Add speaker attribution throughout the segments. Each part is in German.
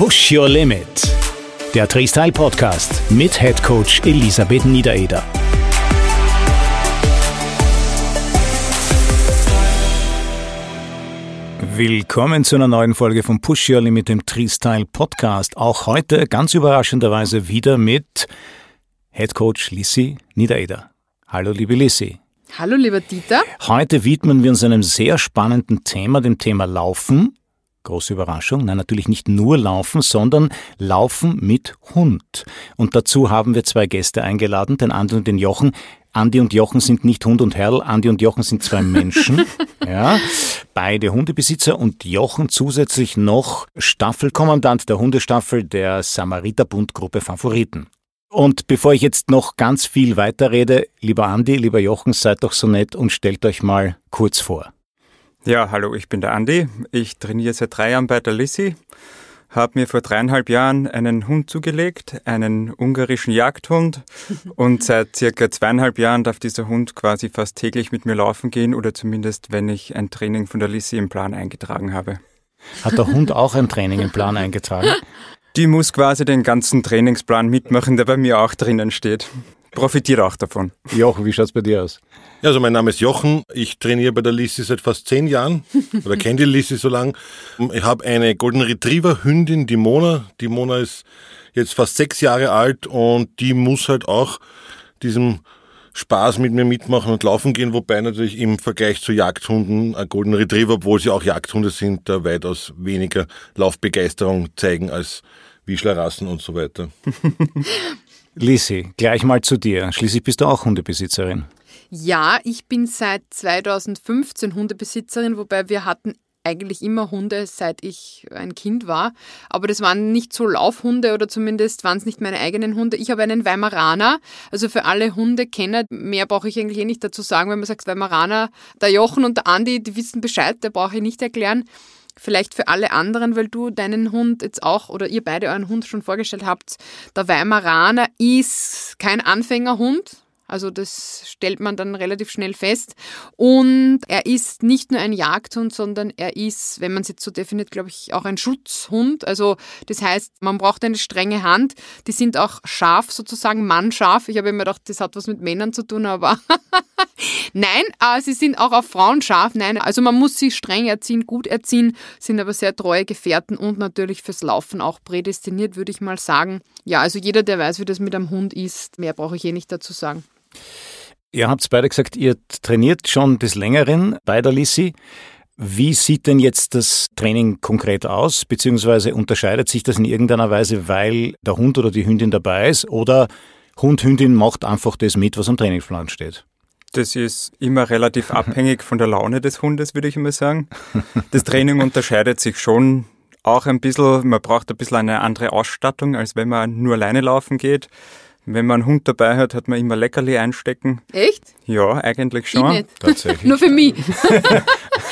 Speaker 1: Push Your Limit, der Freestyle Podcast mit Head Coach Elisabeth Niedereder. Willkommen zu einer neuen Folge von Push Your Limit, dem Freestyle Podcast. Auch heute ganz überraschenderweise wieder mit Head Coach Lissi Niedereder. Hallo, liebe Lissi.
Speaker 2: Hallo, lieber Dieter.
Speaker 1: Heute widmen wir uns einem sehr spannenden Thema, dem Thema Laufen. Große Überraschung. Nein, natürlich nicht nur Laufen, sondern Laufen mit Hund. Und dazu haben wir zwei Gäste eingeladen, den Andi und den Jochen. Andi und Jochen sind nicht Hund und Herrl, Andi und Jochen sind zwei Menschen, ja, beide Hundebesitzer und Jochen zusätzlich noch Staffelkommandant der Hundestaffel der Samariterbundgruppe Favoriten. Und bevor ich jetzt noch ganz viel weiterrede, lieber Andi, lieber Jochen, seid doch so nett und stellt euch mal kurz vor.
Speaker 3: Ja, hallo, ich bin der Andi. Ich trainiere seit drei Jahren bei der Lissi. Habe mir vor dreieinhalb Jahren einen Hund zugelegt, einen ungarischen Jagdhund. Und seit circa zweieinhalb Jahren darf dieser Hund quasi fast täglich mit mir laufen gehen oder zumindest, wenn ich ein Training von der Lissi im Plan eingetragen habe.
Speaker 1: Hat der Hund auch ein Training im Plan eingetragen?
Speaker 3: Die muss quasi den ganzen Trainingsplan mitmachen, der bei mir auch drinnen steht profitiert auch davon.
Speaker 1: Jochen, wie schaut es bei dir aus?
Speaker 4: Ja, also mein Name ist Jochen. Ich trainiere bei der Lissi seit fast zehn Jahren oder kenne die Lissi so lang. Ich habe eine Golden Retriever Hündin, die Mona. Die Mona ist jetzt fast sechs Jahre alt und die muss halt auch diesem Spaß mit mir mitmachen und laufen gehen, wobei natürlich im Vergleich zu Jagdhunden ein Golden Retriever, obwohl sie auch Jagdhunde sind, da weitaus weniger Laufbegeisterung zeigen als Wischlerrassen und so weiter.
Speaker 1: Lisi, gleich mal zu dir. Schließlich bist du auch Hundebesitzerin.
Speaker 2: Ja, ich bin seit 2015 Hundebesitzerin, wobei wir hatten eigentlich immer Hunde, seit ich ein Kind war. Aber das waren nicht so Laufhunde oder zumindest waren es nicht meine eigenen Hunde. Ich habe einen Weimaraner. Also für alle Hundekenner, mehr brauche ich eigentlich eh nicht dazu sagen, wenn man sagt Weimaraner. Der Jochen und der Andi, die wissen Bescheid, der brauche ich nicht erklären. Vielleicht für alle anderen, weil du deinen Hund jetzt auch oder ihr beide euren Hund schon vorgestellt habt. Der Weimaraner ist kein Anfängerhund, also das stellt man dann relativ schnell fest. Und er ist nicht nur ein Jagdhund, sondern er ist, wenn man es jetzt so definiert, glaube ich, auch ein Schutzhund. Also das heißt, man braucht eine strenge Hand. Die sind auch scharf sozusagen, mannscharf. Ich habe immer gedacht, das hat was mit Männern zu tun, aber nein, äh, sie sind auch auf Frauen scharf. Nein, also man muss sie streng erziehen, gut erziehen, sind aber sehr treue Gefährten und natürlich fürs Laufen auch prädestiniert, würde ich mal sagen. Ja, also jeder, der weiß, wie das mit einem Hund ist, mehr brauche ich eh nicht dazu sagen.
Speaker 1: Ihr habt beide gesagt, ihr trainiert schon des Längeren bei der Lissi. Wie sieht denn jetzt das Training konkret aus? Beziehungsweise unterscheidet sich das in irgendeiner Weise, weil der Hund oder die Hündin dabei ist? Oder Hund, Hündin macht einfach das mit, was am Trainingsplan steht?
Speaker 3: Das ist immer relativ abhängig von der Laune des Hundes, würde ich immer sagen. Das Training unterscheidet sich schon auch ein bisschen. Man braucht ein bisschen eine andere Ausstattung, als wenn man nur alleine laufen geht. Wenn man einen Hund dabei hat, hat man immer Leckerli einstecken.
Speaker 2: Echt?
Speaker 3: Ja, eigentlich schon.
Speaker 2: Ich nicht. Tatsächlich. Nur für mich.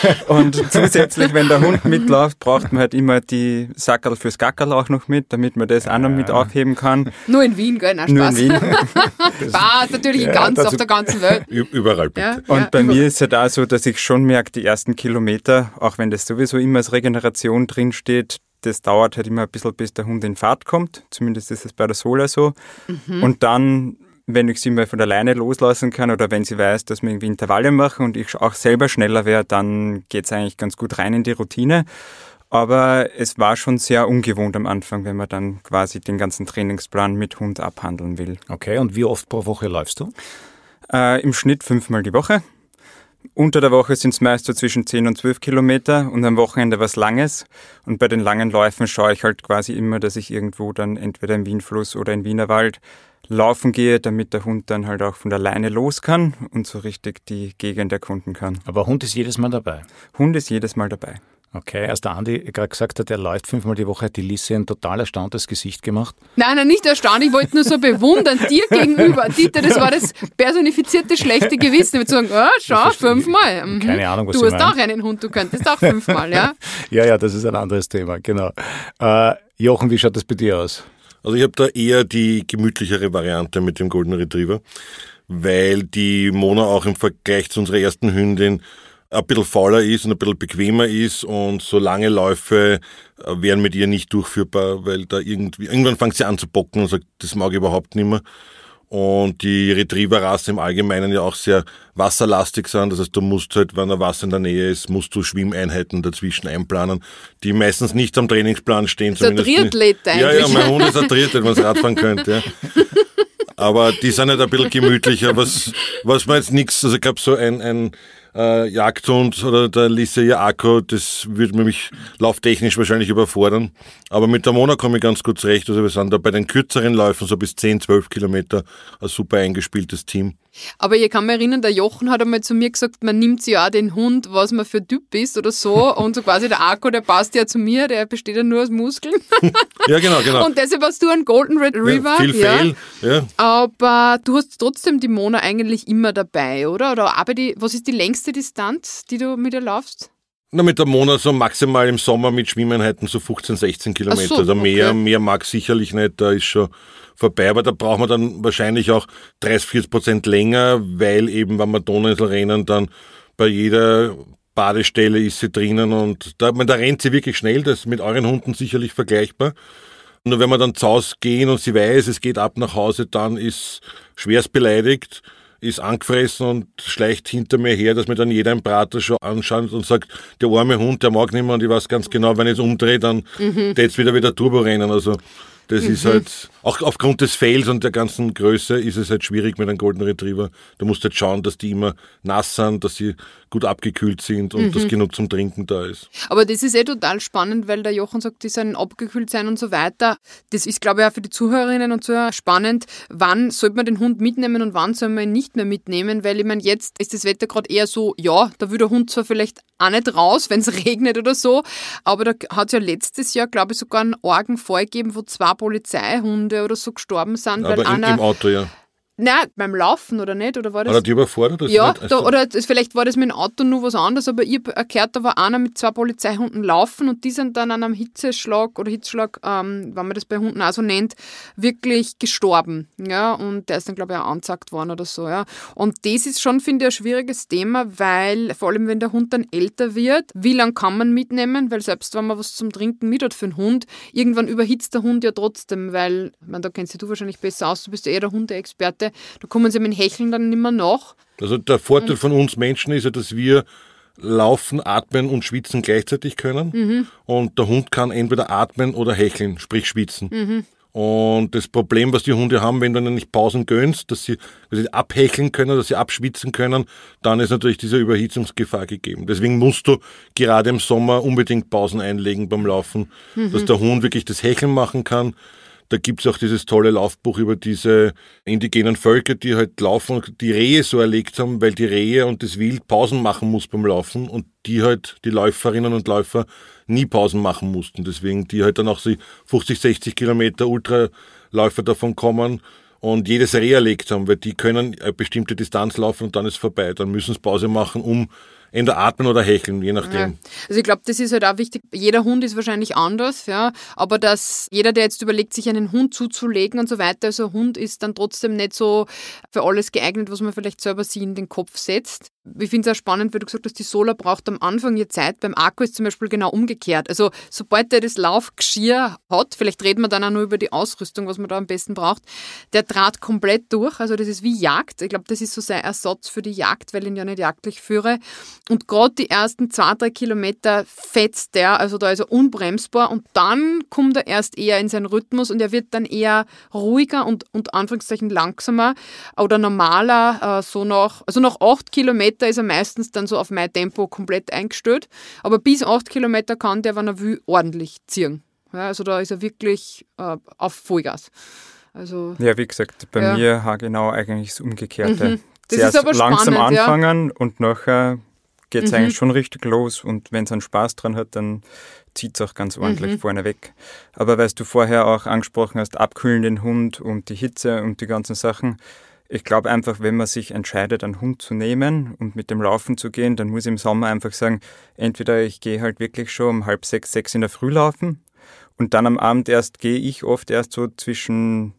Speaker 3: und zusätzlich, wenn der Hund mitläuft, braucht man halt immer die Sackerl fürs Gackerl auch noch mit, damit man das ja. auch noch mit aufheben kann.
Speaker 2: Nur in Wien, gell? Nein, Spaß. Nur in Wien. Spaß, natürlich ja, ganz auf der ganzen Welt.
Speaker 4: Überall bitte.
Speaker 3: Ja, und bei mir ist es halt auch so, dass ich schon merke, die ersten Kilometer, auch wenn das sowieso immer als Regeneration drinsteht, das dauert halt immer ein bisschen, bis der Hund in Fahrt kommt. Zumindest ist es bei der Sola so. Mhm. Und dann, wenn ich sie mal von alleine loslassen kann oder wenn sie weiß, dass wir irgendwie Intervalle machen und ich auch selber schneller wäre, dann geht es eigentlich ganz gut rein in die Routine. Aber es war schon sehr ungewohnt am Anfang, wenn man dann quasi den ganzen Trainingsplan mit Hund abhandeln will.
Speaker 1: Okay, und wie oft pro Woche läufst du?
Speaker 3: Äh, Im Schnitt fünfmal die Woche. Unter der Woche sind es meist so zwischen 10 und 12 Kilometer und am Wochenende was Langes. Und bei den langen Läufen schaue ich halt quasi immer, dass ich irgendwo dann entweder im Wienfluss oder im Wienerwald laufen gehe, damit der Hund dann halt auch von der Leine los kann und so richtig die Gegend erkunden kann.
Speaker 1: Aber Hund ist jedes Mal dabei?
Speaker 3: Hund ist jedes Mal dabei.
Speaker 1: Okay, als der Andi gerade gesagt hat, er läuft fünfmal die Woche, hat die Lisse ein total erstauntes Gesicht gemacht.
Speaker 2: Nein, nein, nicht erstaunt, ich wollte nur so bewundern, dir gegenüber. Dieter, das war das personifizierte schlechte Gewissen. Ich würde sagen, oh, schau, fünfmal.
Speaker 1: Mhm. Keine Ahnung, was
Speaker 2: Du hast meinen. auch einen Hund, du könntest auch fünfmal, ja?
Speaker 1: ja, ja, das ist ein anderes Thema, genau. Äh, Jochen, wie schaut das bei dir aus?
Speaker 4: Also ich habe da eher die gemütlichere Variante mit dem Golden Retriever, weil die Mona auch im Vergleich zu unserer ersten Hündin ein bisschen fauler ist und ein bisschen bequemer ist und so lange Läufe äh, wären mit ihr nicht durchführbar, weil da irgendwie, irgendwann fängt sie an zu bocken und sagt, das mag ich überhaupt nicht mehr. Und die Retriever-Rassen im Allgemeinen ja auch sehr wasserlastig sind. Das heißt, du musst halt, wenn ein Wasser in der Nähe ist, musst du Schwimmeinheiten dazwischen einplanen, die meistens nicht am Trainingsplan stehen.
Speaker 2: So ein Triathlet eigentlich.
Speaker 4: Ja, ja, mein Hund ist ein Triathlet, wenn man Radfahren könnte. Ja. Aber die sind halt ein bisschen gemütlicher, was, was man jetzt nichts, also ich glaube so ein, ein äh, Jagdhund oder der Lisse Akku, das würde mich lauftechnisch wahrscheinlich überfordern. Aber mit der Mona komme ich ganz gut zurecht. Also wir sind da bei den kürzeren Läufen so bis 10, 12 Kilometer ein super eingespieltes Team.
Speaker 2: Aber ich kann mich erinnern, der Jochen hat einmal zu mir gesagt, man nimmt sich auch den Hund, was man für Typ ist oder so. Und so quasi der Akku, der passt ja zu mir, der besteht ja nur aus Muskeln.
Speaker 4: ja, genau, genau.
Speaker 2: Und deshalb hast du einen Golden Retriever.
Speaker 4: Ja, viel ja. Fail, ja.
Speaker 2: Aber du hast trotzdem die Mona eigentlich immer dabei, oder? Oder aber die, was ist die längste Distanz, die du mit ihr laufst?
Speaker 4: Na, mit der Mona so maximal im Sommer mit Schwimmeinheiten so 15, 16 Kilometer. So, also mehr, okay. mehr mag sicherlich nicht, da ist schon vorbei, aber da braucht man dann wahrscheinlich auch 30, 40 Prozent länger, weil eben, wenn man Donauinsel rennen, dann bei jeder Badestelle ist sie drinnen und da, man, da rennt sie wirklich schnell, das ist mit euren Hunden sicherlich vergleichbar. Nur wenn wir dann zu Hause gehen und sie weiß, es geht ab nach Hause, dann ist schwerst beleidigt ist angefressen und schleicht hinter mir her, dass mir dann jeder im Prater schon anschaut und sagt, der arme Hund, der mag nicht mehr und ich weiß ganz genau, wenn ich es umdrehe, dann mhm. jetzt wieder wieder Turbo rennen. Also das mhm. ist halt, auch aufgrund des Fails und der ganzen Größe ist es halt schwierig mit einem Golden Retriever. Du musst halt schauen, dass die immer nass sind, dass sie gut abgekühlt sind und mhm. dass genug zum Trinken da ist.
Speaker 2: Aber das ist eh total spannend, weil der Jochen sagt, die sollen abgekühlt sein und so weiter. Das ist, glaube ich, auch für die Zuhörerinnen und Zuhörer spannend. Wann sollte man den Hund mitnehmen und wann soll man ihn nicht mehr mitnehmen? Weil ich meine, jetzt ist das Wetter gerade eher so, ja, da will der Hund zwar vielleicht auch nicht raus, wenn es regnet oder so, aber da hat es ja letztes Jahr, glaube ich, sogar einen argen Fall gegeben, wo zwei Polizeihunde oder so gestorben sind.
Speaker 4: Aber weil
Speaker 2: im,
Speaker 4: einer, im Auto, ja.
Speaker 2: Nein, beim Laufen oder nicht? Oder war das?
Speaker 4: Hat er die überfordert? Das
Speaker 2: ja, da, oder vielleicht war das mit dem Auto nur was anderes, aber ich habe gehört, da war einer mit zwei Polizeihunden laufen und die sind dann an einem Hitzeschlag oder Hitzschlag, ähm, wenn man das bei Hunden auch so nennt, wirklich gestorben. Ja, und der ist dann, glaube ich, auch angezeigt worden oder so. Ja. Und das ist schon, finde ich, ein schwieriges Thema, weil vor allem, wenn der Hund dann älter wird, wie lange kann man mitnehmen? Weil selbst wenn man was zum Trinken mit hat für einen Hund, irgendwann überhitzt der Hund ja trotzdem, weil, meine, da kennst du wahrscheinlich besser aus, du bist ja eher der Hundeexperte da kommen sie mit dem Hecheln dann nicht mehr nach.
Speaker 4: Also der Vorteil von uns Menschen ist ja, dass wir laufen, atmen und schwitzen gleichzeitig können. Mhm. Und der Hund kann entweder atmen oder hecheln, sprich schwitzen. Mhm. Und das Problem, was die Hunde haben, wenn du ihnen nicht Pausen gönnst, dass sie, dass sie abhecheln können, dass sie abschwitzen können, dann ist natürlich diese Überhitzungsgefahr gegeben. Deswegen musst du gerade im Sommer unbedingt Pausen einlegen beim Laufen, mhm. dass der Hund wirklich das Hecheln machen kann, da gibt's auch dieses tolle Laufbuch über diese indigenen Völker, die halt laufen und die Rehe so erlegt haben, weil die Rehe und das Wild Pausen machen muss beim Laufen und die halt, die Läuferinnen und Läufer, nie Pausen machen mussten. Deswegen die halt dann auch so 50, 60 Kilometer Ultraläufer davon kommen und jedes Reh erlegt haben, weil die können eine bestimmte Distanz laufen und dann ist vorbei. Dann müssen sie Pause machen, um entweder atmen oder hecheln, je nachdem. Ja.
Speaker 2: Also ich glaube, das ist halt auch wichtig. Jeder Hund ist wahrscheinlich anders, ja. Aber dass jeder, der jetzt überlegt, sich einen Hund zuzulegen und so weiter, also Hund ist dann trotzdem nicht so für alles geeignet, was man vielleicht selber sich in den Kopf setzt. Ich finde es auch spannend, weil du gesagt hast, die Sola braucht am Anfang ihr Zeit. Beim Akku ist zum Beispiel genau umgekehrt. Also sobald er das Laufgeschirr hat, vielleicht reden wir dann auch nur über die Ausrüstung, was man da am besten braucht, der trat komplett durch. Also das ist wie Jagd. Ich glaube, das ist so sein Ersatz für die Jagd, weil ich ihn ja nicht jagdlich führe. Und gerade die ersten zwei, drei Kilometer fetzt der, also da ist er unbremsbar und dann kommt er erst eher in seinen Rhythmus und er wird dann eher ruhiger und unter Anführungszeichen langsamer oder normaler, äh, so nach, also nach acht Kilometer ist er meistens dann so auf mein Tempo komplett eingestellt, aber bis acht Kilometer kann der, wenn er will, ordentlich ziehen. Ja, also da ist er wirklich äh, auf Vollgas. Also,
Speaker 3: ja, wie gesagt, bei ja. mir genau eigentlich das Umgekehrte. Mhm. Das Zuerst langsam spannend, anfangen ja. und nachher geht es mhm. eigentlich schon richtig los und wenn es einen Spaß dran hat, dann zieht es auch ganz ordentlich mhm. vorne weg. Aber weil du vorher auch angesprochen hast, abkühlen den Hund und die Hitze und die ganzen Sachen. Ich glaube einfach, wenn man sich entscheidet, einen Hund zu nehmen und mit dem Laufen zu gehen, dann muss ich im Sommer einfach sagen, entweder ich gehe halt wirklich schon um halb sechs, sechs in der Früh laufen und dann am Abend erst gehe ich oft erst so zwischen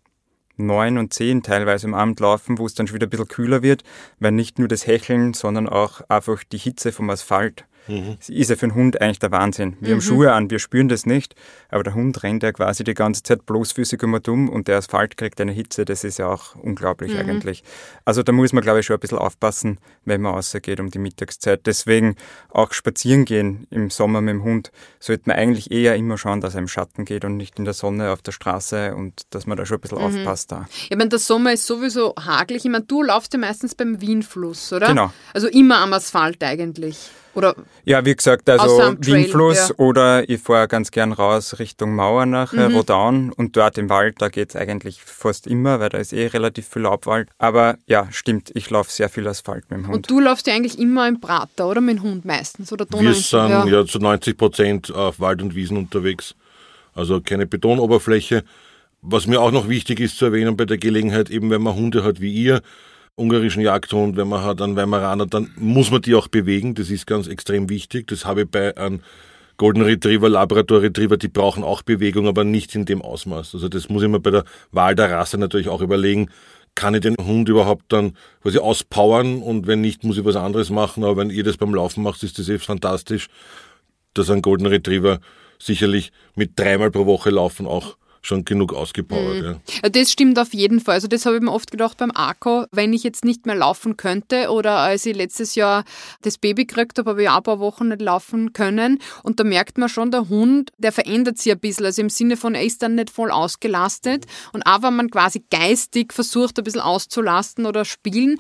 Speaker 3: neun und zehn teilweise am Abend laufen, wo es dann schon wieder ein bisschen kühler wird, weil nicht nur das Hecheln, sondern auch einfach die Hitze vom Asphalt Mhm. Ist ja für einen Hund eigentlich der Wahnsinn. Wir mhm. haben Schuhe an, wir spüren das nicht, aber der Hund rennt ja quasi die ganze Zeit bloßfüßig immer dumm und der Asphalt kriegt eine Hitze, das ist ja auch unglaublich mhm. eigentlich. Also da muss man, glaube ich, schon ein bisschen aufpassen, wenn man rausgeht um die Mittagszeit. Deswegen auch spazieren gehen im Sommer mit dem Hund, sollte man eigentlich eher immer schauen, dass er im Schatten geht und nicht in der Sonne auf der Straße und dass man da schon ein bisschen mhm. aufpasst da.
Speaker 2: Ich meine, der Sommer ist sowieso hagelig. Ich meine, du laufst ja meistens beim Wienfluss, oder?
Speaker 3: Genau.
Speaker 2: Also immer am Asphalt eigentlich. Oder
Speaker 3: ja, wie gesagt, also Wienfluss ja. oder ich fahre ganz gern raus Richtung Mauer nach mhm. Rodaun und dort im Wald, da geht es eigentlich fast immer, weil da ist eh relativ viel Laubwald. Aber ja, stimmt, ich laufe sehr viel Asphalt mit dem Hund.
Speaker 2: Und du laufst ja eigentlich immer im Prater, oder mit dem Hund meistens? Oder
Speaker 4: Wir sind ja. ja zu 90 Prozent auf Wald und Wiesen unterwegs. Also keine Betonoberfläche. Was mir auch noch wichtig ist zu erwähnen bei der Gelegenheit, eben wenn man Hunde hat wie ihr, ungarischen Jagdhund, wenn man hat einen Weimaraner, dann muss man die auch bewegen. Das ist ganz extrem wichtig. Das habe ich bei einem Golden Retriever, Labrador Retriever, die brauchen auch Bewegung, aber nicht in dem Ausmaß. Also das muss ich mir bei der Wahl der Rasse natürlich auch überlegen. Kann ich den Hund überhaupt dann quasi auspowern und wenn nicht, muss ich was anderes machen. Aber wenn ihr das beim Laufen macht, ist das eh fantastisch, dass ein Golden Retriever sicherlich mit dreimal pro Woche laufen auch schon genug ausgepowert. Mhm.
Speaker 2: Ja. Das stimmt auf jeden Fall. Also das habe ich mir oft gedacht beim Akku, wenn ich jetzt nicht mehr laufen könnte oder als ich letztes Jahr das Baby gekriegt habe, habe ich auch ein paar Wochen nicht laufen können und da merkt man schon, der Hund, der verändert sich ein bisschen, also im Sinne von, er ist dann nicht voll ausgelastet und auch wenn man quasi geistig versucht, ein bisschen auszulasten oder spielen,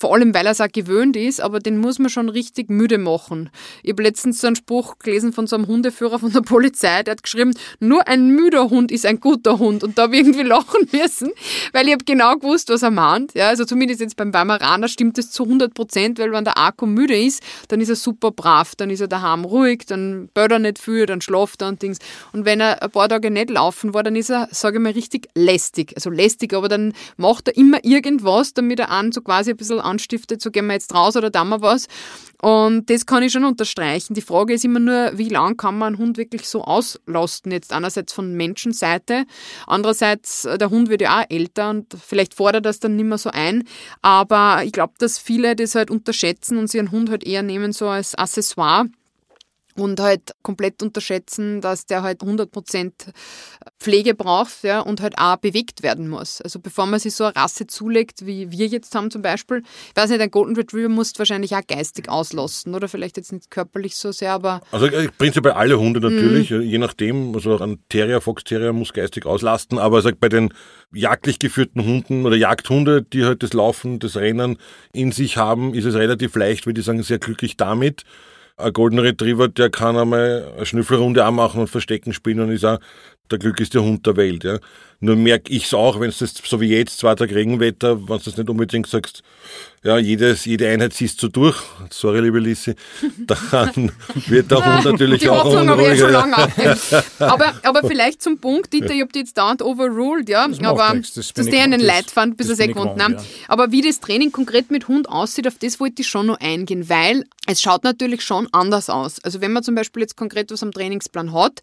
Speaker 2: vor allem, weil er es auch gewöhnt ist, aber den muss man schon richtig müde machen. Ich habe letztens so einen Spruch gelesen von so einem Hundeführer von der Polizei, der hat geschrieben, nur ein müder Hund ist ein guter Hund. Und da habe ich irgendwie lachen müssen, weil ich habe genau gewusst, was er meint. Ja, also zumindest jetzt beim Weimaraner stimmt es zu 100 Prozent, weil wenn der Akku müde ist, dann ist er super brav, dann ist er daheim ruhig, dann böllert er nicht viel, dann schlaft er und Dings. Und wenn er ein paar Tage nicht laufen war, dann ist er, sage ich mal, richtig lästig. Also lästig, aber dann macht er immer irgendwas, damit er an so quasi ein bisschen anstiftet, so gehen wir jetzt raus oder da mal was. Und das kann ich schon unterstreichen. Die Frage ist immer nur, wie lange kann man einen Hund wirklich so auslasten? Jetzt einerseits von Menschenseite, andererseits, äh, der Hund wird ja auch älter und vielleicht fordert das dann nicht mehr so ein. Aber ich glaube, dass viele das halt unterschätzen und sich einen Hund halt eher nehmen so als Accessoire und halt komplett unterschätzen, dass der halt 100% Pflege braucht ja, und halt auch bewegt werden muss. Also bevor man sich so eine Rasse zulegt, wie wir jetzt haben zum Beispiel, ich weiß nicht, ein Golden Retriever muss wahrscheinlich auch geistig auslasten oder vielleicht jetzt nicht körperlich so sehr, aber...
Speaker 4: Also äh, prinzipiell alle Hunde natürlich, mm. je nachdem, also ein Terrier, Fox Terrier muss geistig auslasten, aber sag, bei den jagdlich geführten Hunden oder Jagdhunde, die halt das Laufen, das Rennen in sich haben, ist es relativ leicht, würde ich sagen, sehr glücklich damit ein Golden Retriever, der kann einmal eine Schnüffelrunde anmachen und Verstecken spielen und ist auch der glücklichste Hund der Welt. Ja. Nur merke ich es auch, wenn es das so wie jetzt, zwei Tage Regenwetter, wenn du das nicht unbedingt sagst, ja, jedes, jede Einheit siehst du durch, sorry, liebe Lissi, dann wird der Hund natürlich
Speaker 2: die
Speaker 4: auch
Speaker 2: Hoffnung unruhiger. Ja. aber, aber vielleicht zum Punkt, Dieter, ich habe die jetzt dauernd overruled, ja, das aber nichts, das dass der einen Leid fand, bis er es gefunden haben. Ja. Aber wie das Training konkret mit Hund aussieht, auf das wollte ich schon noch eingehen, weil es schaut natürlich schon anders aus. Also wenn man zum Beispiel jetzt konkret was am Trainingsplan hat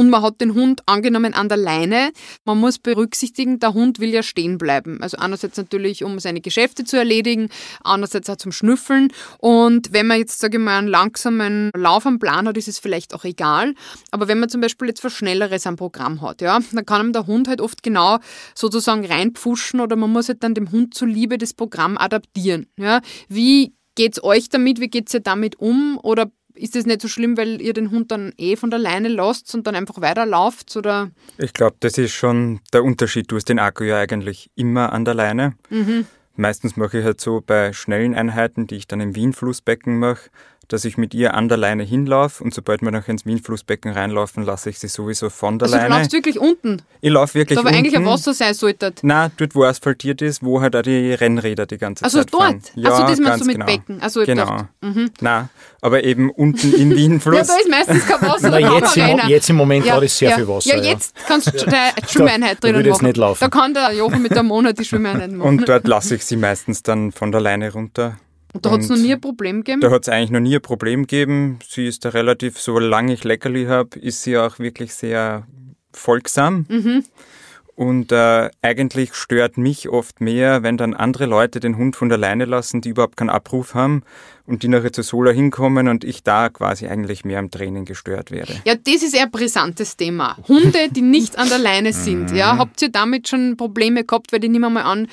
Speaker 2: und man hat den Hund angenommen an der Leine, man muss berücksichtigen, der Hund will ja stehen bleiben. Also einerseits natürlich, um seine Geschäfte zu erledigen, andererseits auch zum Schnüffeln. Und wenn man jetzt, sage ich mal, einen langsamen Lauf am Plan hat, ist es vielleicht auch egal. Aber wenn man zum Beispiel jetzt was Schnelleres am Programm hat, ja, dann kann einem der Hund halt oft genau sozusagen reinpfuschen oder man muss halt dann dem Hund zuliebe das Programm adaptieren. Ja. Wie geht's euch damit? Wie geht's ihr damit um? Oder ist es nicht so schlimm, weil ihr den Hund dann eh von der Leine lasst und dann einfach weiterlauft? Oder?
Speaker 3: Ich glaube, das ist schon der Unterschied. Du hast den Akku ja eigentlich immer an der Leine. Mhm. Meistens mache ich halt so bei schnellen Einheiten, die ich dann im Wien-Flussbecken mache, dass ich mit ihr an der Leine hinlaufe und sobald wir noch ins Wien-Flussbecken reinlaufen, lasse ich sie sowieso von der
Speaker 2: also
Speaker 3: Leine.
Speaker 2: Du laufst wirklich unten?
Speaker 3: Ich laufe wirklich
Speaker 2: da,
Speaker 3: unten.
Speaker 2: Da eigentlich ein Wasser sein sollte.
Speaker 3: Nein, dort wo asphaltiert ist, wo halt auch die Rennräder die ganze
Speaker 2: also
Speaker 3: Zeit
Speaker 2: dort?
Speaker 3: fahren.
Speaker 2: Ja, also das meinst du mit genau. Becken? Also
Speaker 3: genau. Mhm. Nein, aber eben unten im Wienfluss. ja,
Speaker 2: da ist meistens kein Wasser.
Speaker 1: Na, jetzt, im, jetzt, im, Moment ja, gerade ist sehr
Speaker 2: ja.
Speaker 1: viel Wasser.
Speaker 2: Ja, jetzt kannst du eine Schwimmeinheit drinnen
Speaker 1: machen. Nicht laufen.
Speaker 2: Da kann der Jochen mit der Monat die Schwimmeinheit machen.
Speaker 3: Und dort lasse ich sie meistens dann von der Leine runter.
Speaker 2: Und da hat es noch nie ein Problem gegeben?
Speaker 3: Da hat es eigentlich noch nie ein Problem gegeben. Sie ist da relativ, solange ich Leckerli habe, ist sie auch wirklich sehr folgsam. Mhm. Und äh, eigentlich stört mich oft mehr, wenn dann andere Leute den Hund von der Leine lassen, die überhaupt keinen Abruf haben und die nachher zu Sola hinkommen und ich da quasi eigentlich mehr am Training gestört werde.
Speaker 2: Ja, das ist eher ein brisantes Thema. Hunde, die nicht an der Leine sind. ja, habt ihr damit schon Probleme gehabt? Weil ich nehme mal an,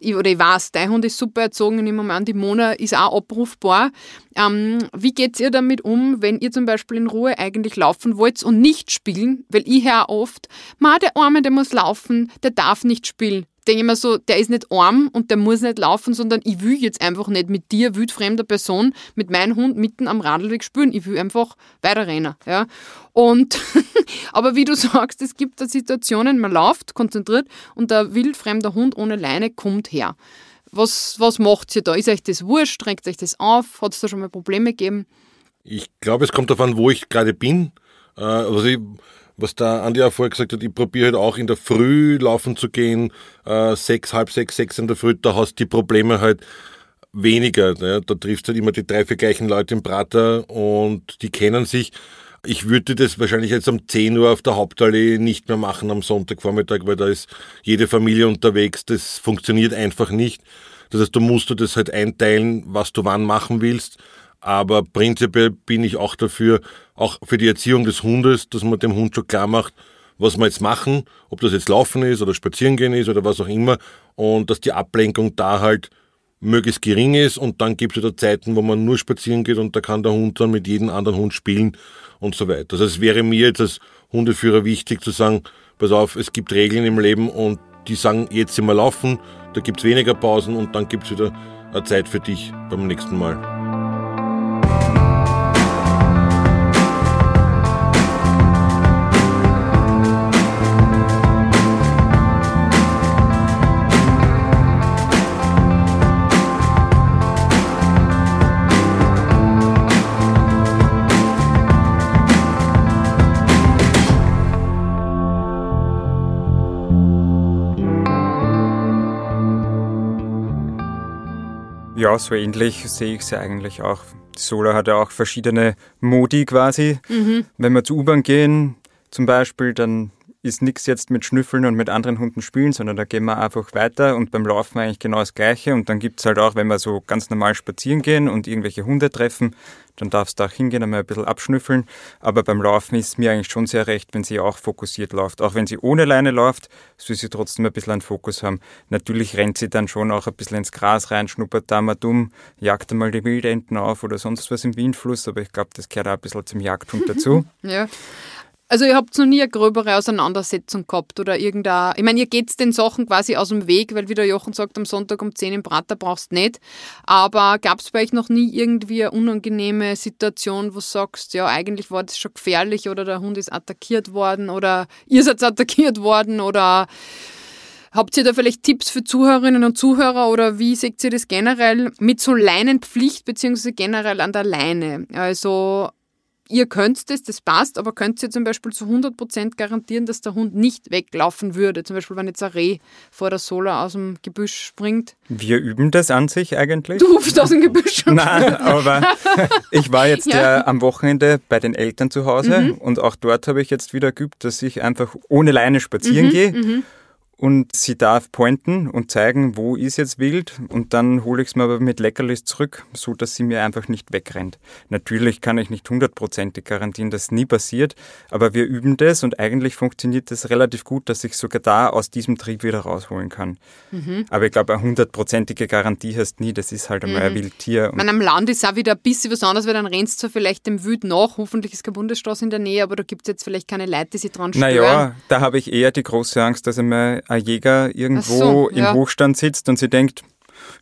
Speaker 2: ich, oder ich weiß, dein Hund ist super erzogen, ich nehme die Mona ist auch abrufbar. Ähm, wie geht ihr damit um, wenn ihr zum Beispiel in Ruhe eigentlich laufen wollt und nicht spielen? Weil ich höre oft, ma, der Arme, der muss laufen, der darf nicht spielen denke ich mir so, der ist nicht arm und der muss nicht laufen, sondern ich will jetzt einfach nicht mit dir, wildfremder Person, mit meinem Hund mitten am Radlweg spielen. Ich will einfach weiterrennen. Ja? Und, aber wie du sagst, es gibt da Situationen, man läuft konzentriert und der wildfremde Hund ohne Leine kommt her. Was, was macht ihr da? Ist euch das wurscht? Drängt euch das auf? Hat es da schon mal Probleme gegeben?
Speaker 4: Ich glaube, es kommt davon, wo ich gerade bin. Äh, also ich was der Andi auch vorher gesagt hat, ich probiere halt auch in der Früh laufen zu gehen, äh, sechs, halb sechs, sechs in der Früh, da hast du die Probleme halt weniger. Ne? Da triffst du halt immer die drei, vier gleichen Leute im Prater und die kennen sich. Ich würde das wahrscheinlich jetzt um 10 Uhr auf der Hauptallee nicht mehr machen am Sonntagvormittag, weil da ist jede Familie unterwegs. Das funktioniert einfach nicht. Das heißt, du musst du das halt einteilen, was du wann machen willst. Aber prinzipiell bin ich auch dafür, auch für die Erziehung des Hundes, dass man dem Hund schon klar macht, was wir jetzt machen, ob das jetzt Laufen ist oder Spazierengehen ist oder was auch immer. Und dass die Ablenkung da halt möglichst gering ist. Und dann gibt es wieder Zeiten, wo man nur spazieren geht und da kann der Hund dann mit jedem anderen Hund spielen und so weiter. Also es wäre mir jetzt als Hundeführer wichtig zu sagen, pass auf, es gibt Regeln im Leben und die sagen, jetzt sind wir laufen, da gibt es weniger Pausen und dann gibt es wieder eine Zeit für dich beim nächsten Mal.
Speaker 3: Ja, so ähnlich sehe ich es ja eigentlich auch. Solar hat ja auch verschiedene Modi quasi. Mhm. Wenn wir zur U-Bahn gehen, zum Beispiel, dann ist nichts jetzt mit Schnüffeln und mit anderen Hunden spielen, sondern da gehen wir einfach weiter und beim Laufen eigentlich genau das Gleiche. Und dann gibt es halt auch, wenn wir so ganz normal spazieren gehen und irgendwelche Hunde treffen, dann darfst du auch hingehen, einmal ein bisschen abschnüffeln. Aber beim Laufen ist mir eigentlich schon sehr recht, wenn sie auch fokussiert läuft. Auch wenn sie ohne Leine läuft, soll sie trotzdem ein bisschen einen Fokus haben. Natürlich rennt sie dann schon auch ein bisschen ins Gras rein, schnuppert da mal dumm, jagt einmal die Wildenten auf oder sonst was im Windfluss. Aber ich glaube, das gehört auch ein bisschen zum Jagdhund dazu.
Speaker 2: ja. Also ihr habt noch nie eine gröbere Auseinandersetzung gehabt oder irgendein, ich meine, ihr geht den Sachen quasi aus dem Weg, weil wie der Jochen sagt, am Sonntag um 10 im Prater brauchst du nicht. Aber gab es bei euch noch nie irgendwie eine unangenehme Situation, wo du sagst, ja, eigentlich war das schon gefährlich oder der Hund ist attackiert worden oder ihr seid attackiert worden oder Habt ihr da vielleicht Tipps für Zuhörerinnen und Zuhörer oder wie seht ihr das generell mit so Leinenpflicht beziehungsweise generell an der Leine? Also ihr könnt das, das passt, aber könnt ihr zum Beispiel zu 100% garantieren, dass der Hund nicht weglaufen würde? Zum Beispiel, wenn jetzt ein Reh vor der Sola aus dem Gebüsch springt.
Speaker 3: Wir üben das an sich eigentlich.
Speaker 2: Du rufst aus dem Gebüsch.
Speaker 3: Nein, aber ich war jetzt ja. am Wochenende bei den Eltern zu Hause mhm. und auch dort habe ich jetzt wieder geübt, dass ich einfach ohne Leine spazieren mhm, gehe. Mhm und sie darf pointen und zeigen, wo ist jetzt wild und dann hole ich es mir aber mit Leckerlis zurück, so dass sie mir einfach nicht wegrennt. Natürlich kann ich nicht hundertprozentig garantieren, dass nie passiert, aber wir üben das und eigentlich funktioniert das relativ gut, dass ich sogar da aus diesem Trieb wieder rausholen kann. Mhm. Aber ich glaube, eine hundertprozentige Garantie hast nie, das ist halt einmal mhm. ein Wildtier.
Speaker 2: Man, am Land ist auch wieder ein bisschen was anderes, weil dann rennst du vielleicht dem Wild nach, hoffentlich ist kein Bundesstraße in der Nähe, aber da gibt es jetzt vielleicht keine Leute, die sich dran stören.
Speaker 3: Naja, da habe ich eher die große Angst, dass einmal ein Jäger irgendwo so, im ja. Hochstand sitzt und sie denkt,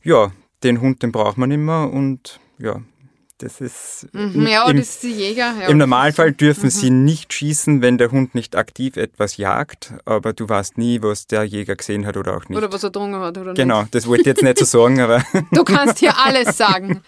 Speaker 3: ja, den Hund, den braucht man immer und ja, das ist.
Speaker 2: Mhm, ja, im, das ist die Jäger. Ja,
Speaker 3: Im Normalfall dürfen mhm. sie nicht schießen, wenn der Hund nicht aktiv etwas jagt, aber du weißt nie, was der Jäger gesehen hat oder auch nicht.
Speaker 2: Oder was er getrunken hat oder
Speaker 3: genau,
Speaker 2: nicht.
Speaker 3: Genau, das wollte ich jetzt nicht so sagen, aber.
Speaker 2: Du kannst hier alles sagen.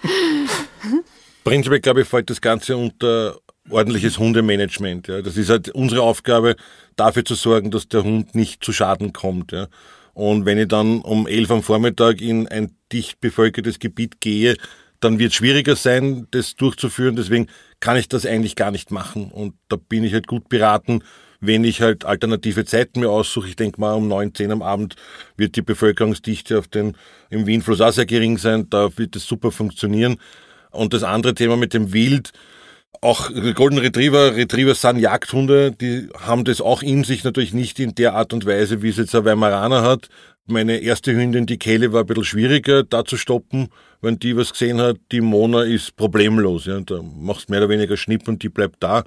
Speaker 4: Prinzipiell, glaube ich, fällt das Ganze unter ordentliches Hundemanagement. Ja. Das ist halt unsere Aufgabe, dafür zu sorgen, dass der Hund nicht zu Schaden kommt. Ja. Und wenn ich dann um elf am Vormittag in ein dicht bevölkertes Gebiet gehe, dann wird es schwieriger sein, das durchzuführen. Deswegen kann ich das eigentlich gar nicht machen. Und da bin ich halt gut beraten, wenn ich halt alternative Zeiten mir aussuche, ich denke mal um 9, 10 am Abend wird die Bevölkerungsdichte auf den, im Wienfluss auch sehr gering sein, da wird es super funktionieren. Und das andere Thema mit dem Wild, auch Golden Retriever, Retriever sind Jagdhunde, die haben das auch in sich natürlich nicht in der Art und Weise, wie es jetzt ein Weimaraner hat. Meine erste Hündin, die Kelly, war ein bisschen schwieriger da zu stoppen, wenn die was gesehen hat. Die Mona ist problemlos. Ja. Da machst mehr oder weniger Schnipp und die bleibt da.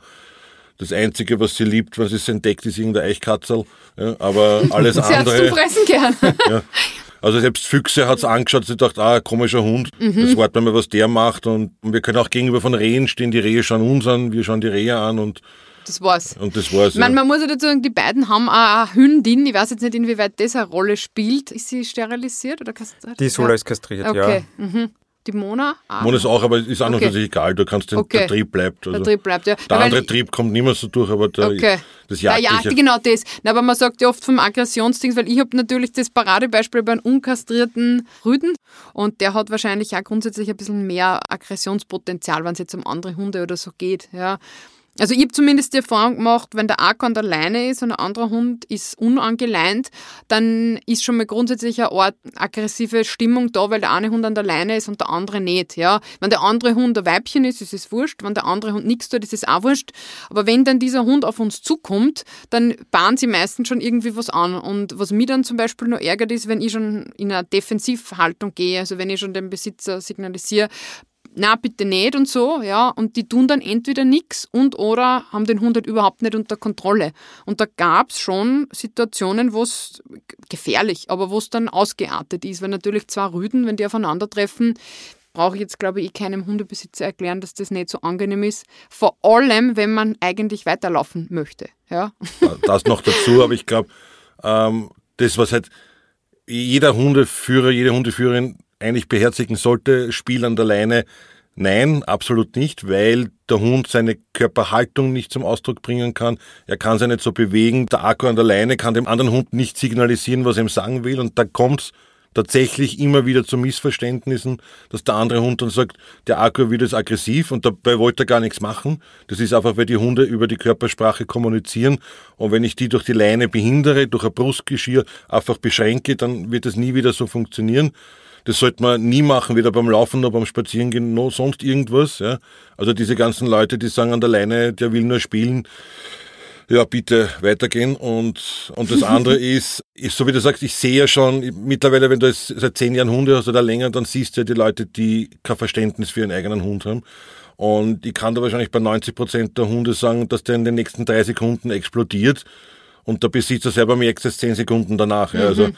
Speaker 4: Das Einzige, was sie liebt, wenn sie es entdeckt, ist irgendein Eichkatzel. Ja, aber alles
Speaker 2: Sie
Speaker 4: andere.
Speaker 2: zum Fressen gern.
Speaker 4: Ja. Also selbst Füchse hat's angeschaut, sie dachte, ah, komischer Hund,
Speaker 2: Mhm.
Speaker 4: das warten wir mal, was der macht. Und wir können auch gegenüber von Rehen stehen, die Rehe schauen uns an, wir schauen die Rehe an und,
Speaker 2: Das war's.
Speaker 4: und das war's.
Speaker 2: Ich meine,
Speaker 4: ja.
Speaker 2: man muss ja dazu sagen, die beiden haben auch eine Hündin. Ich weiß jetzt nicht, inwieweit das eine Rolle spielt. Ist sie sterilisiert oder kastriert?
Speaker 3: Die Sola ist kastriert,
Speaker 2: Okay.
Speaker 3: ja.
Speaker 2: Mhm. Die Mona? auch.
Speaker 4: Mona ist auch, aber es ist an und
Speaker 2: Okay.
Speaker 4: sich egal, du kannst den,
Speaker 2: Okay.
Speaker 4: der Trieb bleibt. Also
Speaker 2: Der Trieb bleibt, ja.
Speaker 4: Der
Speaker 2: Ja, weil-
Speaker 4: andere Trieb kommt mehr so durch, aber der,
Speaker 2: Okay.
Speaker 4: das
Speaker 2: Ja,
Speaker 4: Jagdliche.
Speaker 2: ja, genau das. Na, aber man sagt ja oft vom Aggressionsding, weil ich habe natürlich das Paradebeispiel bei einem unkastrierten Rüden und der hat wahrscheinlich auch grundsätzlich ein bisschen mehr Aggressionspotenzial, wenn es jetzt um andere Hunde oder so geht. Ja. Also ich habe zumindest die Erfahrung gemacht, wenn der Arkan alleine ist und ein anderer Hund ist unangeleint, dann ist schon mal grundsätzlich eine Art aggressive Stimmung da, weil der eine Hund an der Leine ist und der andere nicht. Ja. Wenn der andere Hund ein Weibchen ist, ist es wurscht. Wenn der andere Hund nichts tut, ist es auch wurscht. Aber wenn dann dieser Hund auf uns zukommt, dann bahnen sie meistens schon irgendwie was an. Und was mich dann zum Beispiel noch ärgert ist, wenn ich schon in eine Defensivhaltung gehe, also wenn ich schon dem Besitzer signalisiere, na bitte nicht und so, ja, und die tun dann entweder nichts und oder haben den Hund halt überhaupt nicht unter Kontrolle. Und da gab es schon Situationen, wo es gefährlich, aber wo es dann ausgeartet ist, weil natürlich zwei Rüden, wenn die aufeinandertreffen, brauche ich jetzt, glaube ich, keinem Hundebesitzer erklären, dass das nicht so angenehm ist. Vor allem, wenn man eigentlich weiterlaufen möchte. Ja.
Speaker 4: das noch dazu, aber ich glaube, ähm, das, was halt jeder Hundeführer, jede Hundeführerin eigentlich beherzigen sollte, Spiel an der Leine, nein, absolut nicht, weil der Hund seine Körperhaltung nicht zum Ausdruck bringen kann. Er kann sich nicht so bewegen. Der Akku an der Leine kann dem anderen Hund nicht signalisieren, was er ihm sagen will. Und da kommt's tatsächlich immer wieder zu Missverständnissen, dass der andere Hund dann sagt, der Akku wird jetzt aggressiv und dabei wollte er gar nichts machen. Das ist einfach, weil die Hunde über die Körpersprache kommunizieren und wenn ich die durch die Leine behindere, durch ein Brustgeschirr einfach beschränke, dann wird es nie wieder so funktionieren. Das sollte man nie machen, weder beim Laufen noch beim Spazierengehen noch sonst irgendwas. Ja. Also diese ganzen Leute, die sagen an der Leine, der will nur spielen, ja, bitte weitergehen. Und, und das andere ist, ist, so wie du sagst, ich sehe ja schon, mittlerweile, wenn du jetzt seit zehn Jahren Hunde hast oder länger, dann siehst du ja die Leute, die kein Verständnis für ihren eigenen Hund haben. Und ich kann da wahrscheinlich bei 90 Prozent der Hunde sagen, dass der in den nächsten drei Sekunden explodiert und der Besitzer selber merkt es zehn Sekunden danach. Ja, also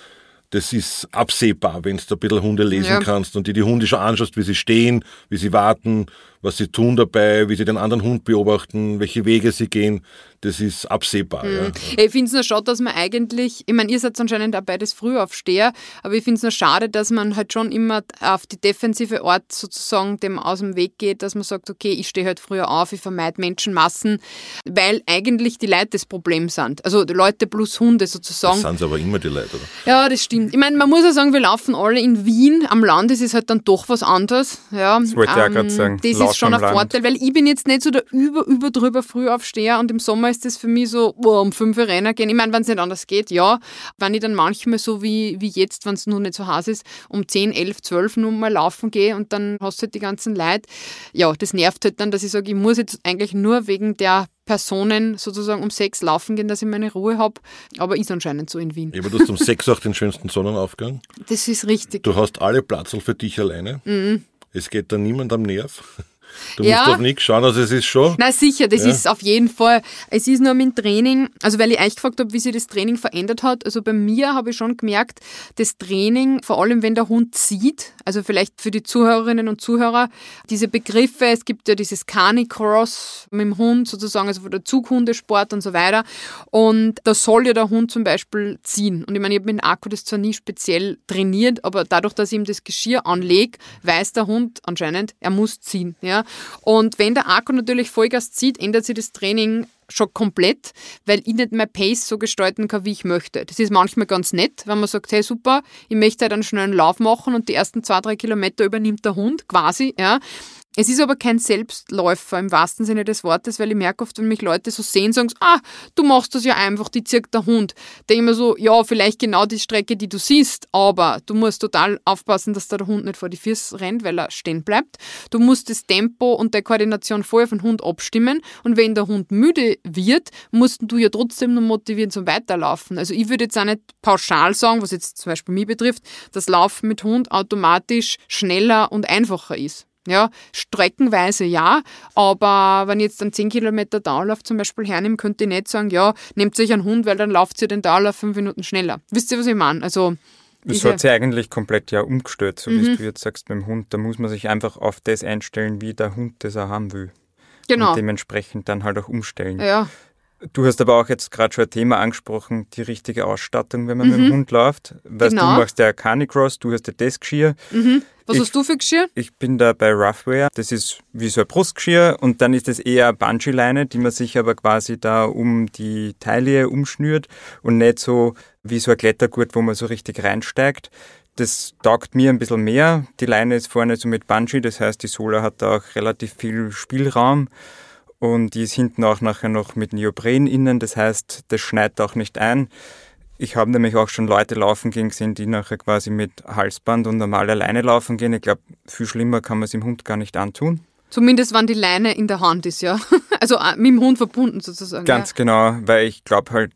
Speaker 4: das ist absehbar, wenn du ein bisschen Hunde lesen
Speaker 2: Ja.
Speaker 4: kannst und die die Hunde schon anschaust, wie sie stehen, wie sie warten, was sie tun dabei, wie sie den anderen Hund beobachten, welche Wege sie gehen. Das ist absehbar. Ja.
Speaker 2: Ich finde es nur schade, dass man eigentlich, ich meine, ihr seid anscheinend auch beides Frühaufsteher, aber ich finde es nur schade, dass man halt schon immer auf die defensive Art sozusagen dem aus dem Weg geht, dass man sagt, okay, ich stehe halt früher auf, ich vermeide Menschenmassen, weil eigentlich die Leute das Problem sind. Also die Leute plus Hunde
Speaker 4: Das
Speaker 2: sozusagen.
Speaker 4: sind aber immer die Leute. Oder?
Speaker 2: Ja, das stimmt. Ich meine, man muss ja sagen, wir laufen alle in Wien. Am Land ist es halt dann doch was anderes. Ja, das
Speaker 3: wollte ich auch grad sagen.
Speaker 2: Das
Speaker 3: Laufen
Speaker 2: ist schon ein
Speaker 3: Land.
Speaker 2: Vorteil, weil ich bin jetzt nicht so der über, über drüber Frühaufsteher und im Sommer ist das für mich so, boah, um fünf Uhr Rennen gehen. Ich meine, wenn es nicht anders geht, ja. Wenn ich dann manchmal so wie, wie jetzt, wenn es nur nicht so heiß ist, um 10, 11, 12 nur mal laufen gehe und dann hast du halt die ganzen Leute. Ja, das nervt halt dann, dass ich sage, ich muss jetzt eigentlich nur wegen der Personen sozusagen um sechs laufen gehen, dass ich meine Ruhe habe. Aber ist anscheinend so in Wien.
Speaker 4: Aber du hast um sechs auch den schönsten Sonnenaufgang.
Speaker 2: Das ist richtig.
Speaker 4: Du hast alle Platzl für dich alleine. Es geht da niemand am Nerv. Du.
Speaker 2: Ja.
Speaker 4: musst auf nichts schauen, also es ist schon.
Speaker 2: Na sicher, das
Speaker 4: Ja.
Speaker 2: ist auf jeden Fall. Es ist nur mit dem Training, also weil ich euch gefragt habe, wie sich das Training verändert hat. Also bei mir habe ich schon gemerkt, das Training, vor allem wenn der Hund sieht, also vielleicht für die Zuhörerinnen und Zuhörer, diese Begriffe, es gibt ja dieses Canicross mit dem Hund sozusagen, also der Zughundesport und so weiter. Und da soll ja der Hund zum Beispiel ziehen. Und ich meine, ich habe mit dem Akku das zwar nie speziell trainiert, aber dadurch, dass ich ihm das Geschirr anlege, weiß der Hund anscheinend, er muss ziehen. Ja? Und wenn der Akku natürlich Vollgas zieht, ändert sich das Training schon komplett, weil ich nicht mein Pace so gestalten kann, wie ich möchte. Das ist manchmal ganz nett, wenn man sagt, hey super, ich möchte halt einen schnellen Lauf machen und die ersten zwei, drei Kilometer übernimmt der Hund quasi, ja. Es ist aber kein Selbstläufer im wahrsten Sinne des Wortes, weil ich merke oft, wenn mich Leute so sehen, sagen sie, ah, du machst das ja einfach, die zirkt der Hund. Ich mir so, ja, vielleicht genau die Strecke, die du siehst, aber du musst total aufpassen, dass da der Hund nicht vor die Füße rennt, weil er stehen bleibt. Du musst das Tempo und die Koordination vorher von Hund abstimmen und wenn der Hund müde wird, musst du ja trotzdem noch motivieren zum Weiterlaufen. Also ich würde jetzt auch nicht pauschal sagen, was jetzt zum Beispiel mich betrifft, dass Laufen mit Hund automatisch schneller und einfacher ist. Ja, streckenweise ja, aber wenn ich jetzt einen 10 Kilometer Dauerlauf zum Beispiel hernehme, könnte ich nicht sagen, ja, nehmt sich einen Hund, weil dann lauft ihr den Dauerlauf fünf Minuten schneller. Wisst ihr, was ich meine? Also,
Speaker 3: das hat sich eigentlich komplett ja umgestellt, so mhm. wie du jetzt sagst beim Hund. Da muss man sich einfach auf das einstellen, wie der Hund das auch haben will. Genau. Und dementsprechend dann halt auch umstellen.
Speaker 2: Ja.
Speaker 3: Du hast aber auch jetzt gerade schon ein Thema angesprochen, die richtige Ausstattung, wenn man mhm. mit dem Hund läuft. Weißt genau. du machst ja Canicross, du hast ja das Geschirr.
Speaker 2: Mhm. Was ich, hast du für Geschirr?
Speaker 3: Ich bin da bei Roughwear. Das ist wie so ein Brustgeschirr und dann ist das eher eine Bungee-Leine, die man sich aber quasi da um die Taille umschnürt und nicht so wie so ein Klettergurt, wo man so richtig reinsteigt. Das taugt mir ein bisschen mehr. Die Leine ist vorne so mit Bungee, das heißt, die Sohle hat da auch relativ viel Spielraum und die ist hinten auch nachher noch mit Neopren innen, das heißt, das schneidet auch nicht ein. Ich habe nämlich auch schon Leute laufen gehen gesehen, die nachher quasi mit Halsband und normaler Leine laufen gehen. Ich glaube, viel schlimmer kann man es dem Hund gar nicht antun.
Speaker 2: Zumindest wenn die Leine in der Hand ist, ja. Also äh, mit dem Hund verbunden sozusagen.
Speaker 3: Ganz
Speaker 2: ja.
Speaker 3: genau, weil ich glaube halt,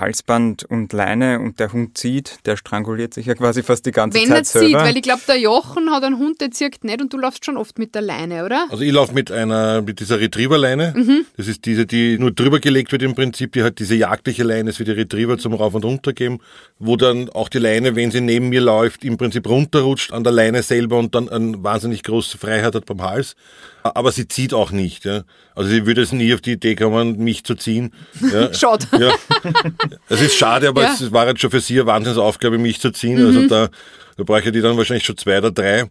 Speaker 3: Halsband und Leine und der Hund zieht, der stranguliert sich ja quasi fast die ganze
Speaker 2: Wenn
Speaker 3: Zeit selber.
Speaker 2: Wenn er zieht, weil ich glaube, der Jochen hat einen Hund, der zirkt nicht und du laufst schon oft mit der Leine, oder?
Speaker 4: Also ich laufe mit einer, mit dieser Retriever-Leine. Mhm. Das ist diese, die nur drüber gelegt wird im Prinzip, die hat diese jagdliche Leine, ist wie die Retriever zum Rauf- und Runtergeben, wo dann auch die Leine, wenn sie neben mir läuft, im Prinzip runterrutscht an der Leine selber und dann eine wahnsinnig große Freiheit hat beim Hals. Aber sie zieht auch nicht. Ja. Also sie würde es nie auf die Idee kommen, mich zu ziehen. Ja.
Speaker 2: Schaut.
Speaker 4: Ja. Es ist schade, aber ja. es war jetzt schon für sie eine Wahnsinnsaufgabe, mich zu ziehen. Also mhm. Also da, da brauche ich die dann wahrscheinlich schon zwei oder drei.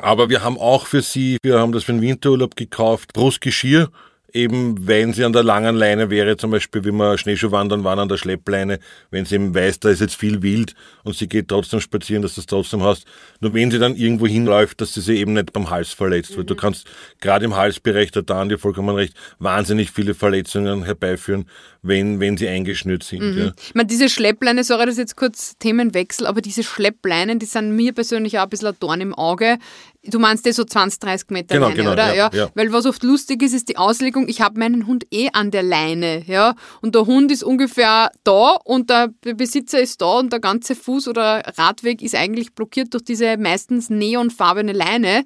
Speaker 4: Aber wir haben auch für sie, wir haben das für den Winterurlaub gekauft, Brustgeschirr eben, wenn sie an der langen Leine wäre, zum Beispiel, wie wir Schneeschuhwandern waren an der Schleppleine, wenn sie eben weiß, da ist jetzt viel Wild und sie geht trotzdem spazieren, dass du es trotzdem hast. Nur wenn sie dann irgendwo hinläuft, dass sie sich eben nicht beim Hals verletzt, mhm. weil du kannst gerade im Halsbereich, da Dan dir vollkommen recht, wahnsinnig viele Verletzungen herbeiführen, wenn, wenn sie eingeschnürt sind. Mhm. Ja.
Speaker 2: Ich meine, diese Schleppleine, sorry, das ist jetzt kurz Themenwechsel, aber diese Schleppleinen, die sind mir persönlich auch ein bisschen ein Dorn im Auge. Du meinst eh so 20, 30 Meter genau, Leine, genau, oder? Ja, ja. Weil was oft lustig ist, ist die Auslegung, ich habe meinen Hund eh an der Leine, ja. Und der Hund ist ungefähr da und der Besitzer ist da und der ganze Fuß oder Radweg ist eigentlich blockiert durch diese meistens neonfarbene Leine.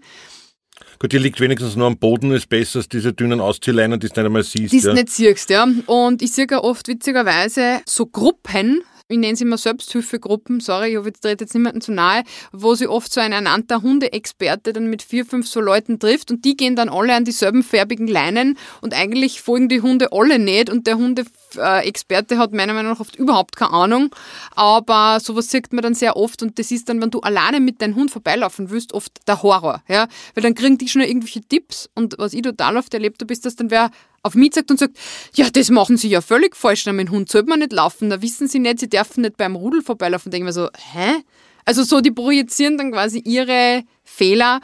Speaker 4: Gut, die liegt wenigstens nur am Boden, ist besser als diese dünnen Ausziehleinen, die du nicht einmal siehst.
Speaker 2: Die du nicht siehst, ja. Und ich sehe ja oft witzigerweise so Gruppen, ich nenne sie immer Selbsthilfegruppen, sorry, ich hoffe, jetzt dreht jetzt niemanden zu nahe, wo sie oft so ein ernannter Hundeexperte dann mit vier, fünf so Leuten trifft und die gehen dann alle an dieselben färbigen Leinen und eigentlich folgen die Hunde alle nicht und der Hundeexperte hat meiner Meinung nach oft überhaupt keine Ahnung, aber sowas sieht man dann sehr oft und das ist dann, wenn du alleine mit deinem Hund vorbeilaufen willst, oft der Horror, ja, weil dann kriegen die schon irgendwelche Tipps und was ich total oft erlebt habe, ist, dass dann wer auf mich sagt und sagt, ja, das machen sie ja völlig falsch, mit dem Hund sollte man nicht laufen, da wissen sie nicht, sie dürfen nicht beim Rudel vorbeilaufen. Denke ich mir so, hä? Also so, die projizieren dann quasi ihre Fehler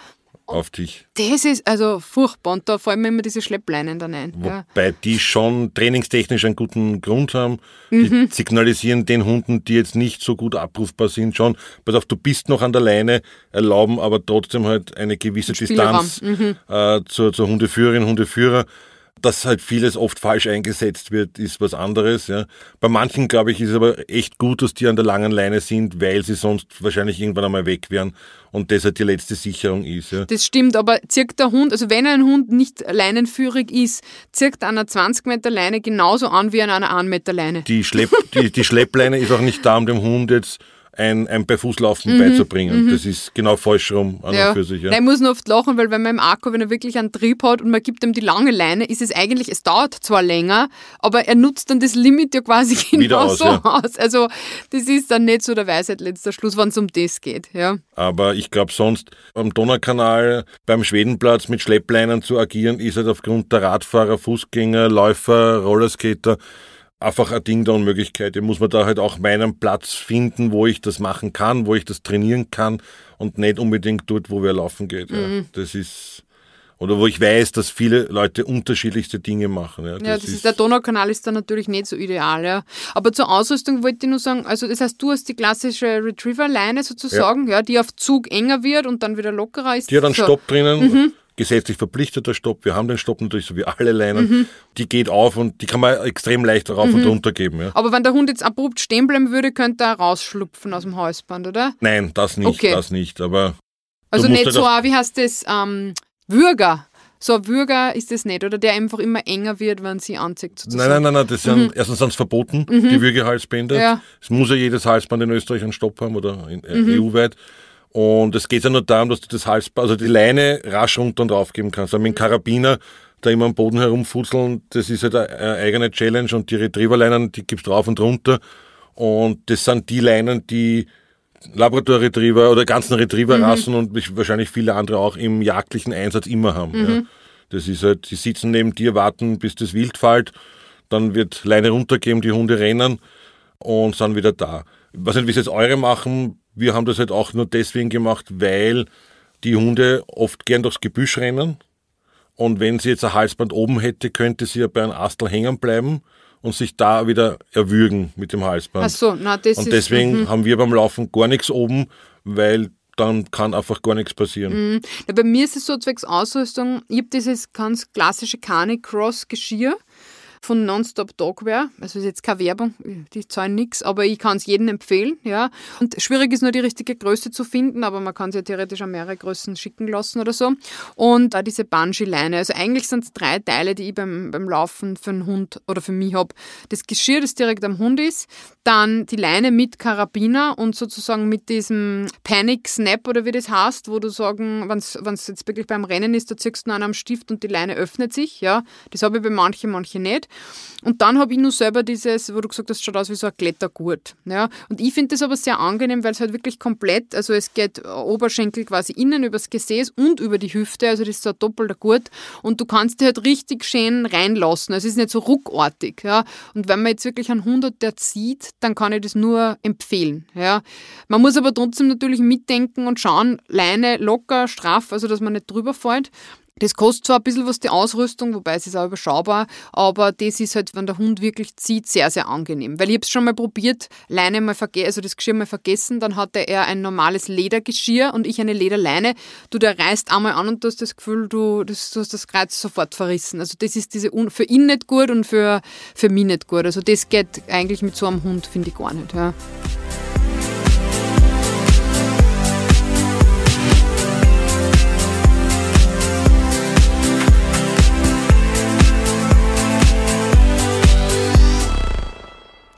Speaker 4: auf dich.
Speaker 2: Das ist also furchtbar und da fallen mir immer diese Schleppleinen dann ein.
Speaker 4: Wobei ja. die schon trainingstechnisch einen guten Grund haben. Die mhm. signalisieren den Hunden, die jetzt nicht so gut abrufbar sind, schon, pass auf, du bist noch an der Leine, erlauben aber trotzdem halt eine gewisse Distanz mhm. äh, zur, zur Hundeführerin, Hundeführer dass halt vieles oft falsch eingesetzt wird, ist was anderes. Ja. Bei manchen, glaube ich, ist es aber echt gut, dass die an der langen Leine sind, weil sie sonst wahrscheinlich irgendwann einmal weg wären und das halt die letzte Sicherung ist. Ja.
Speaker 2: Das stimmt, aber zirkt der Hund, also wenn ein Hund nicht leinenführig ist, zirkt einer 20 Meter Leine genauso an wie an einer 1 Meter Leine.
Speaker 4: Die, Schlepp, die, die Schleppleine ist auch nicht da, um dem Hund jetzt ein, ein bei Fußlaufen mhm, beizubringen. Mhm. Das ist genau falsch rum an ja. und für sich. Ja.
Speaker 2: Nein, ich muss nur oft lachen, weil wenn man im Akku, wenn er wirklich einen Trieb hat und man gibt ihm die lange Leine, ist es eigentlich, es dauert zwar länger, aber er nutzt dann das Limit ja quasi genau aus, so ja. aus. Also das ist dann nicht so der Weisheit letzter Schluss, wenn es um das geht. Ja.
Speaker 4: Aber ich glaube sonst am Donaukanal beim Schwedenplatz mit Schleppleinen zu agieren, ist halt aufgrund der Radfahrer, Fußgänger, Läufer, Rollerskater einfach ein Ding der Unmöglichkeit. Ich muss man da halt auch meinen Platz finden, wo ich das machen kann, wo ich das trainieren kann und nicht unbedingt dort, wo wer laufen geht. Mhm. Ja. Das ist oder wo ich weiß, dass viele Leute unterschiedlichste Dinge machen.
Speaker 2: Ja, das, ja, das ist, ist, der Donaukanal ist da natürlich nicht so ideal, ja. Aber zur Ausrüstung wollte ich nur sagen, also das heißt, du hast die klassische Retriever-Leine sozusagen, ja. ja. die auf Zug enger wird und dann wieder lockerer ist.
Speaker 4: Die hat einen so. Stopp drinnen. Mhm. Gesetzlich verpflichteter Stopp. Wir haben den Stopp natürlich so wie alle Leinen. Mhm. Die geht auf und die kann man extrem leicht rauf mhm. und runter geben. Ja.
Speaker 2: Aber wenn der Hund jetzt abrupt stehen bleiben würde, könnte er rausschlupfen aus dem Halsband, oder?
Speaker 4: Nein, das nicht, okay. das nicht. Aber
Speaker 2: also nicht so, wie heißt das, ähm, Würger. So ein Würger ist das nicht, oder der einfach immer enger wird, wenn sie anzieht.
Speaker 4: Sozusagen. Nein, nein, nein, nein, das sind, mhm. erstens sind es verboten, mhm. die Würgehalsbänder. Ja. Es muss ja jedes Halsband in Österreich einen Stopp haben oder in, äh, mhm. EU-weit. Und es geht ja nur darum, dass du das Halsband, also die Leine rasch runter und drauf geben kannst. Also mit dem Karabiner da immer am Boden herumfutzeln, das ist halt eine eigene Challenge und die Retriever-Leinen, die gibst du rauf und runter. Und das sind die Leinen, die Labrador Retriever oder ganzen Retriever-Rassen mhm. und wahrscheinlich viele andere auch im jagdlichen Einsatz immer haben. Mhm. Ja. Das ist halt, die sitzen neben dir, warten, bis das Wild fällt, dann wird Leine runtergeben, die Hunde rennen und sind wieder da. Weiß nicht, wie es jetzt eure machen. Wir haben das halt auch nur deswegen gemacht, weil die Hunde oft gern durchs Gebüsch rennen. Und wenn sie jetzt ein Halsband oben hätte, könnte sie ja bei einem Astel hängen bleiben und sich da wieder erwürgen mit dem Halsband.
Speaker 2: Ach so, na, das
Speaker 4: und deswegen ist, haben wir beim Laufen gar nichts oben, weil dann kann einfach gar nichts passieren.
Speaker 2: Mhm. Ja, bei mir ist es so zwecks Ausrüstung, ich habe dieses ganz klassische Canicross-Geschirr von Nonstop Dogwear. Also ist jetzt keine Werbung, die zahlen nichts, aber ich kann es jedem empfehlen. Ja. Und schwierig ist nur die richtige Größe zu finden, aber man kann sie ja theoretisch an mehrere Größen schicken lassen oder so. Und da diese Bungee-Leine. Also eigentlich sind es drei Teile, die ich beim, beim Laufen für einen Hund oder für mich habe. Das Geschirr, das direkt am Hund ist, dann die Leine mit Karabiner und sozusagen mit diesem Panic Snap oder wie das heißt, wo du sagen, wenn es jetzt wirklich beim Rennen ist, da ziehst du einen am Stift und die Leine öffnet sich. Ja. Das habe ich bei manchen, manche nicht. Und dann habe ich nur selber dieses, wo du gesagt hast, schaut aus wie so ein Klettergurt. Ja. Und ich finde das aber sehr angenehm, weil es halt wirklich komplett, also es geht Oberschenkel quasi innen übers Gesäß und über die Hüfte, also das ist so ein doppelter Gurt und du kannst dir halt richtig schön reinlassen. Also es ist nicht so ruckartig. Ja. Und wenn man jetzt wirklich einen Hund hat, der zieht, dann kann ich das nur empfehlen. Ja. Man muss aber trotzdem natürlich mitdenken und schauen, Leine locker, straff, also dass man nicht drüber fällt. Das kostet zwar ein bisschen was die Ausrüstung, wobei es ist auch überschaubar, aber das ist halt, wenn der Hund wirklich zieht, sehr, sehr angenehm. Weil ich habe es schon mal probiert, Leine mal vergessen, also das Geschirr mal vergessen, dann hatte er ein normales Ledergeschirr und ich eine Lederleine. Du, der reißt einmal an und du hast das Gefühl, du, das, du hast das Kreuz sofort verrissen. Also das ist diese für ihn nicht gut und für, für mich nicht gut. Also das geht eigentlich mit so einem Hund, finde ich gar nicht. Ja.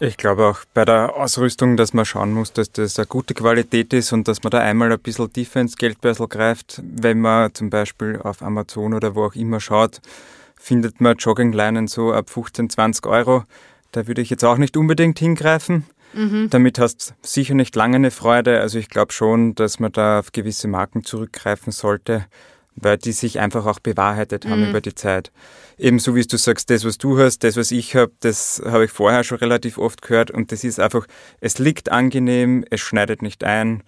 Speaker 3: Ich glaube auch bei der Ausrüstung, dass man schauen muss, dass das eine gute Qualität ist und dass man da einmal ein bisschen tiefer ins Geldbörsel greift. Wenn man zum Beispiel auf Amazon oder wo auch immer schaut, findet man Joggingleinen so ab 15, 20 Euro. Da würde ich jetzt auch nicht unbedingt hingreifen. Mhm. Damit hast du sicher nicht lange eine Freude. Also ich glaube schon, dass man da auf gewisse Marken zurückgreifen sollte weil die sich einfach auch bewahrheitet haben mhm. über die Zeit. Ebenso wie du sagst, das, was du hast, das, was ich habe, das habe ich vorher schon relativ oft gehört und das ist einfach, es liegt angenehm, es schneidet nicht ein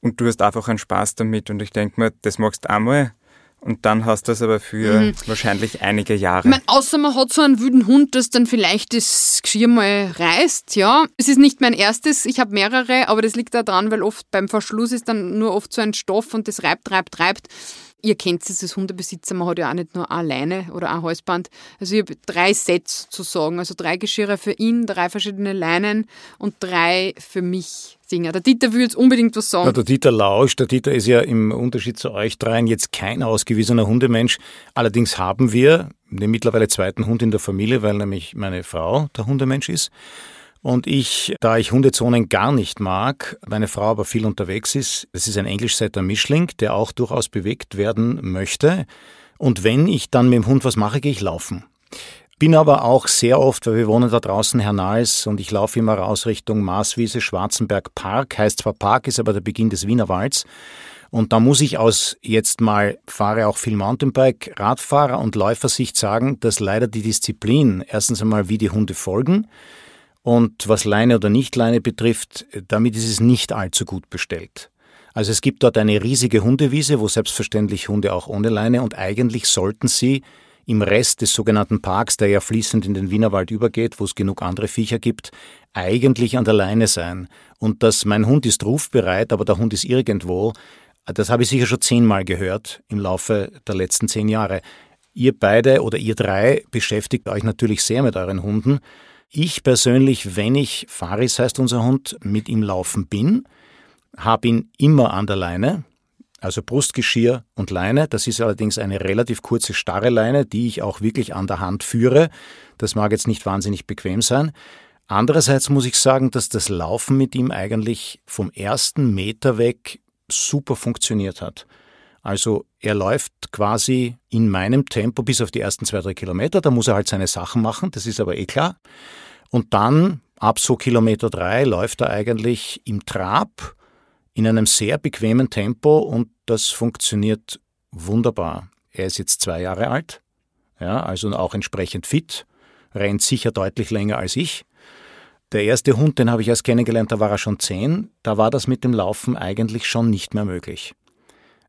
Speaker 3: und du hast einfach einen Spaß damit und ich denke mir, das machst du einmal und dann hast du das aber für mhm. wahrscheinlich einige Jahre.
Speaker 2: Ich mein, außer man hat so einen wüden Hund, das dann vielleicht das Geschirr mal reißt, ja. Es ist nicht mein erstes, ich habe mehrere, aber das liegt daran, weil oft beim Verschluss ist dann nur oft so ein Stoff und das reibt, reibt, reibt. Ihr kennt es als Hundebesitzer, man hat ja auch nicht nur eine Leine oder ein Halsband. Also ich habe drei Sets zu sagen, also drei Geschirre für ihn, drei verschiedene Leinen und drei für mich Dinger. Der Dieter will jetzt unbedingt was sagen.
Speaker 1: Ja, der Dieter lauscht. Der Dieter ist ja im Unterschied zu euch dreien jetzt kein ausgewiesener Hundemensch. Allerdings haben wir den mittlerweile zweiten Hund in der Familie, weil nämlich meine Frau der Hundemensch ist. Und ich, da ich Hundezonen gar nicht mag, meine Frau aber viel unterwegs ist, das ist ein Englischseiter Mischling, der auch durchaus bewegt werden möchte. Und wenn ich dann mit dem Hund was mache, gehe ich laufen. Bin aber auch sehr oft, weil wir wohnen da draußen Hernals und ich laufe immer raus Richtung Marswiese, Schwarzenberg Park, heißt zwar Park, ist aber der Beginn des Wienerwalds. Und da muss ich aus jetzt mal, fahre auch viel Mountainbike, Radfahrer und Läufersicht sagen, dass leider die Disziplin, erstens einmal wie die Hunde folgen, und was Leine oder Nicht-Leine betrifft, damit ist es nicht allzu gut bestellt. Also es gibt dort eine riesige Hundewiese, wo selbstverständlich Hunde auch ohne Leine und eigentlich sollten sie im Rest des sogenannten Parks, der ja fließend in den Wienerwald übergeht, wo es genug andere Viecher gibt, eigentlich an der Leine sein. Und dass mein Hund ist rufbereit, aber der Hund ist irgendwo, das habe ich sicher schon zehnmal gehört im Laufe der letzten zehn Jahre. Ihr beide oder ihr drei beschäftigt euch natürlich sehr mit euren Hunden. Ich persönlich, wenn ich, Faris heißt unser Hund, mit ihm laufen bin, habe ihn immer an der Leine, also Brustgeschirr und Leine. Das ist allerdings eine relativ kurze, starre Leine, die ich auch wirklich an der Hand führe. Das mag jetzt nicht wahnsinnig bequem sein. Andererseits muss ich sagen, dass das Laufen mit ihm eigentlich vom ersten Meter weg super funktioniert hat. Also er läuft quasi in meinem Tempo bis auf die ersten zwei, drei Kilometer. Da muss er halt seine Sachen machen, das ist aber eh klar. Und dann, ab so Kilometer drei, läuft er eigentlich im Trab in einem sehr bequemen Tempo und das funktioniert wunderbar. Er ist jetzt zwei Jahre alt, ja, also auch entsprechend fit, rennt sicher deutlich länger als ich. Der erste Hund, den habe ich erst kennengelernt, da war er schon zehn. Da war das mit dem Laufen eigentlich schon nicht mehr möglich.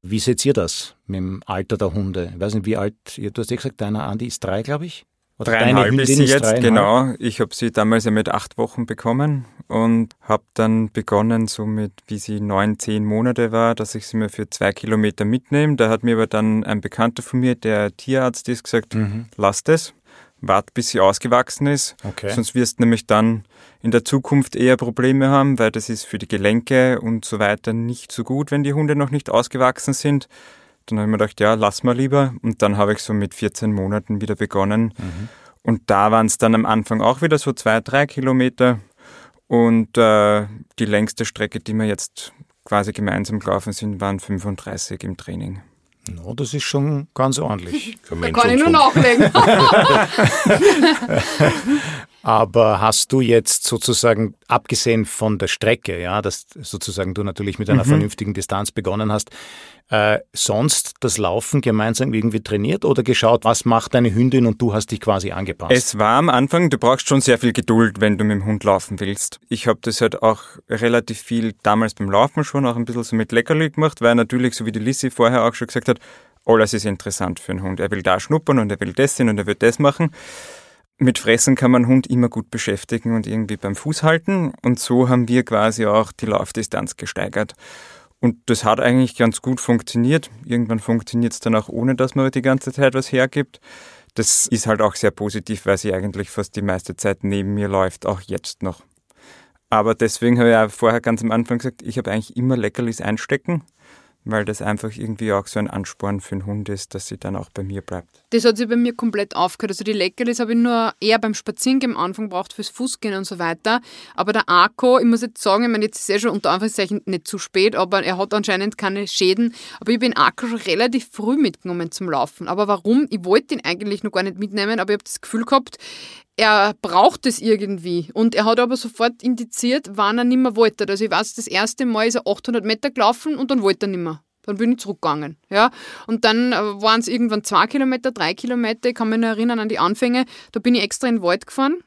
Speaker 1: Wie seht ihr das mit dem Alter der Hunde? Ich weiß nicht, wie alt, du hast ja gesagt, deiner Andi ist drei, glaube ich.
Speaker 3: Oder dreieinhalb ist sie jetzt, genau. Ich habe sie damals ja mit acht Wochen bekommen und habe dann begonnen, so mit, wie sie neun, zehn Monate war, dass ich sie mir für zwei Kilometer mitnehme. Da hat mir aber dann ein Bekannter von mir, der Tierarzt ist, gesagt, mhm. lass das, wart bis sie ausgewachsen ist, okay. sonst wirst du nämlich dann in der Zukunft eher Probleme haben, weil das ist für die Gelenke und so weiter nicht so gut, wenn die Hunde noch nicht ausgewachsen sind. Dann habe ich mir gedacht, ja, lass mal lieber. Und dann habe ich so mit 14 Monaten wieder begonnen. Mhm. Und da waren es dann am Anfang auch wieder so zwei, drei Kilometer. Und äh, die längste Strecke, die wir jetzt quasi gemeinsam gelaufen sind, waren 35 im Training.
Speaker 1: No, das ist schon ganz ordentlich.
Speaker 2: da kann ich nur nachlegen.
Speaker 1: Aber hast du jetzt sozusagen, abgesehen von der Strecke, ja, dass sozusagen du natürlich mit einer mhm. vernünftigen Distanz begonnen hast, äh, sonst das Laufen gemeinsam irgendwie trainiert oder geschaut, was macht deine Hündin und du hast dich quasi angepasst?
Speaker 3: Es war am Anfang, du brauchst schon sehr viel Geduld, wenn du mit dem Hund laufen willst. Ich habe das halt auch relativ viel damals beim Laufen schon auch ein bisschen so mit Leckerli gemacht, weil natürlich, so wie die Lissy vorher auch schon gesagt hat, alles ist interessant für einen Hund. Er will da schnuppern und er will das sehen und er will das machen. Mit Fressen kann man Hund immer gut beschäftigen und irgendwie beim Fuß halten. Und so haben wir quasi auch die Laufdistanz gesteigert. Und das hat eigentlich ganz gut funktioniert. Irgendwann funktioniert es dann auch ohne, dass man die ganze Zeit was hergibt. Das ist halt auch sehr positiv, weil sie eigentlich fast die meiste Zeit neben mir läuft, auch jetzt noch. Aber deswegen habe ich ja vorher ganz am Anfang gesagt, ich habe eigentlich immer Leckerlis einstecken weil das einfach irgendwie auch so ein Ansporn für den Hund ist, dass sie dann auch bei mir bleibt.
Speaker 2: Das hat sich bei mir komplett aufgehört. Also die Leckerlis habe ich nur eher beim Spazierengehen am Anfang braucht fürs Fußgehen und so weiter. Aber der Akko, ich muss jetzt sagen, ich meine, jetzt ist er schon unter Anführungszeichen nicht zu spät, aber er hat anscheinend keine Schäden. Aber ich bin Akko schon relativ früh mitgenommen zum Laufen. Aber warum? Ich wollte ihn eigentlich noch gar nicht mitnehmen, aber ich habe das Gefühl gehabt, er braucht es irgendwie. Und er hat aber sofort indiziert, wann er nicht mehr wollte. Also ich weiß, das erste Mal ist er 800 Meter gelaufen und dann wollte er nicht mehr. Dann bin ich zurückgegangen. Ja? Und dann äh, waren es irgendwann zwei Kilometer, drei Kilometer. Ich kann mich noch erinnern an die Anfänge. Da bin ich extra in den Wald gefahren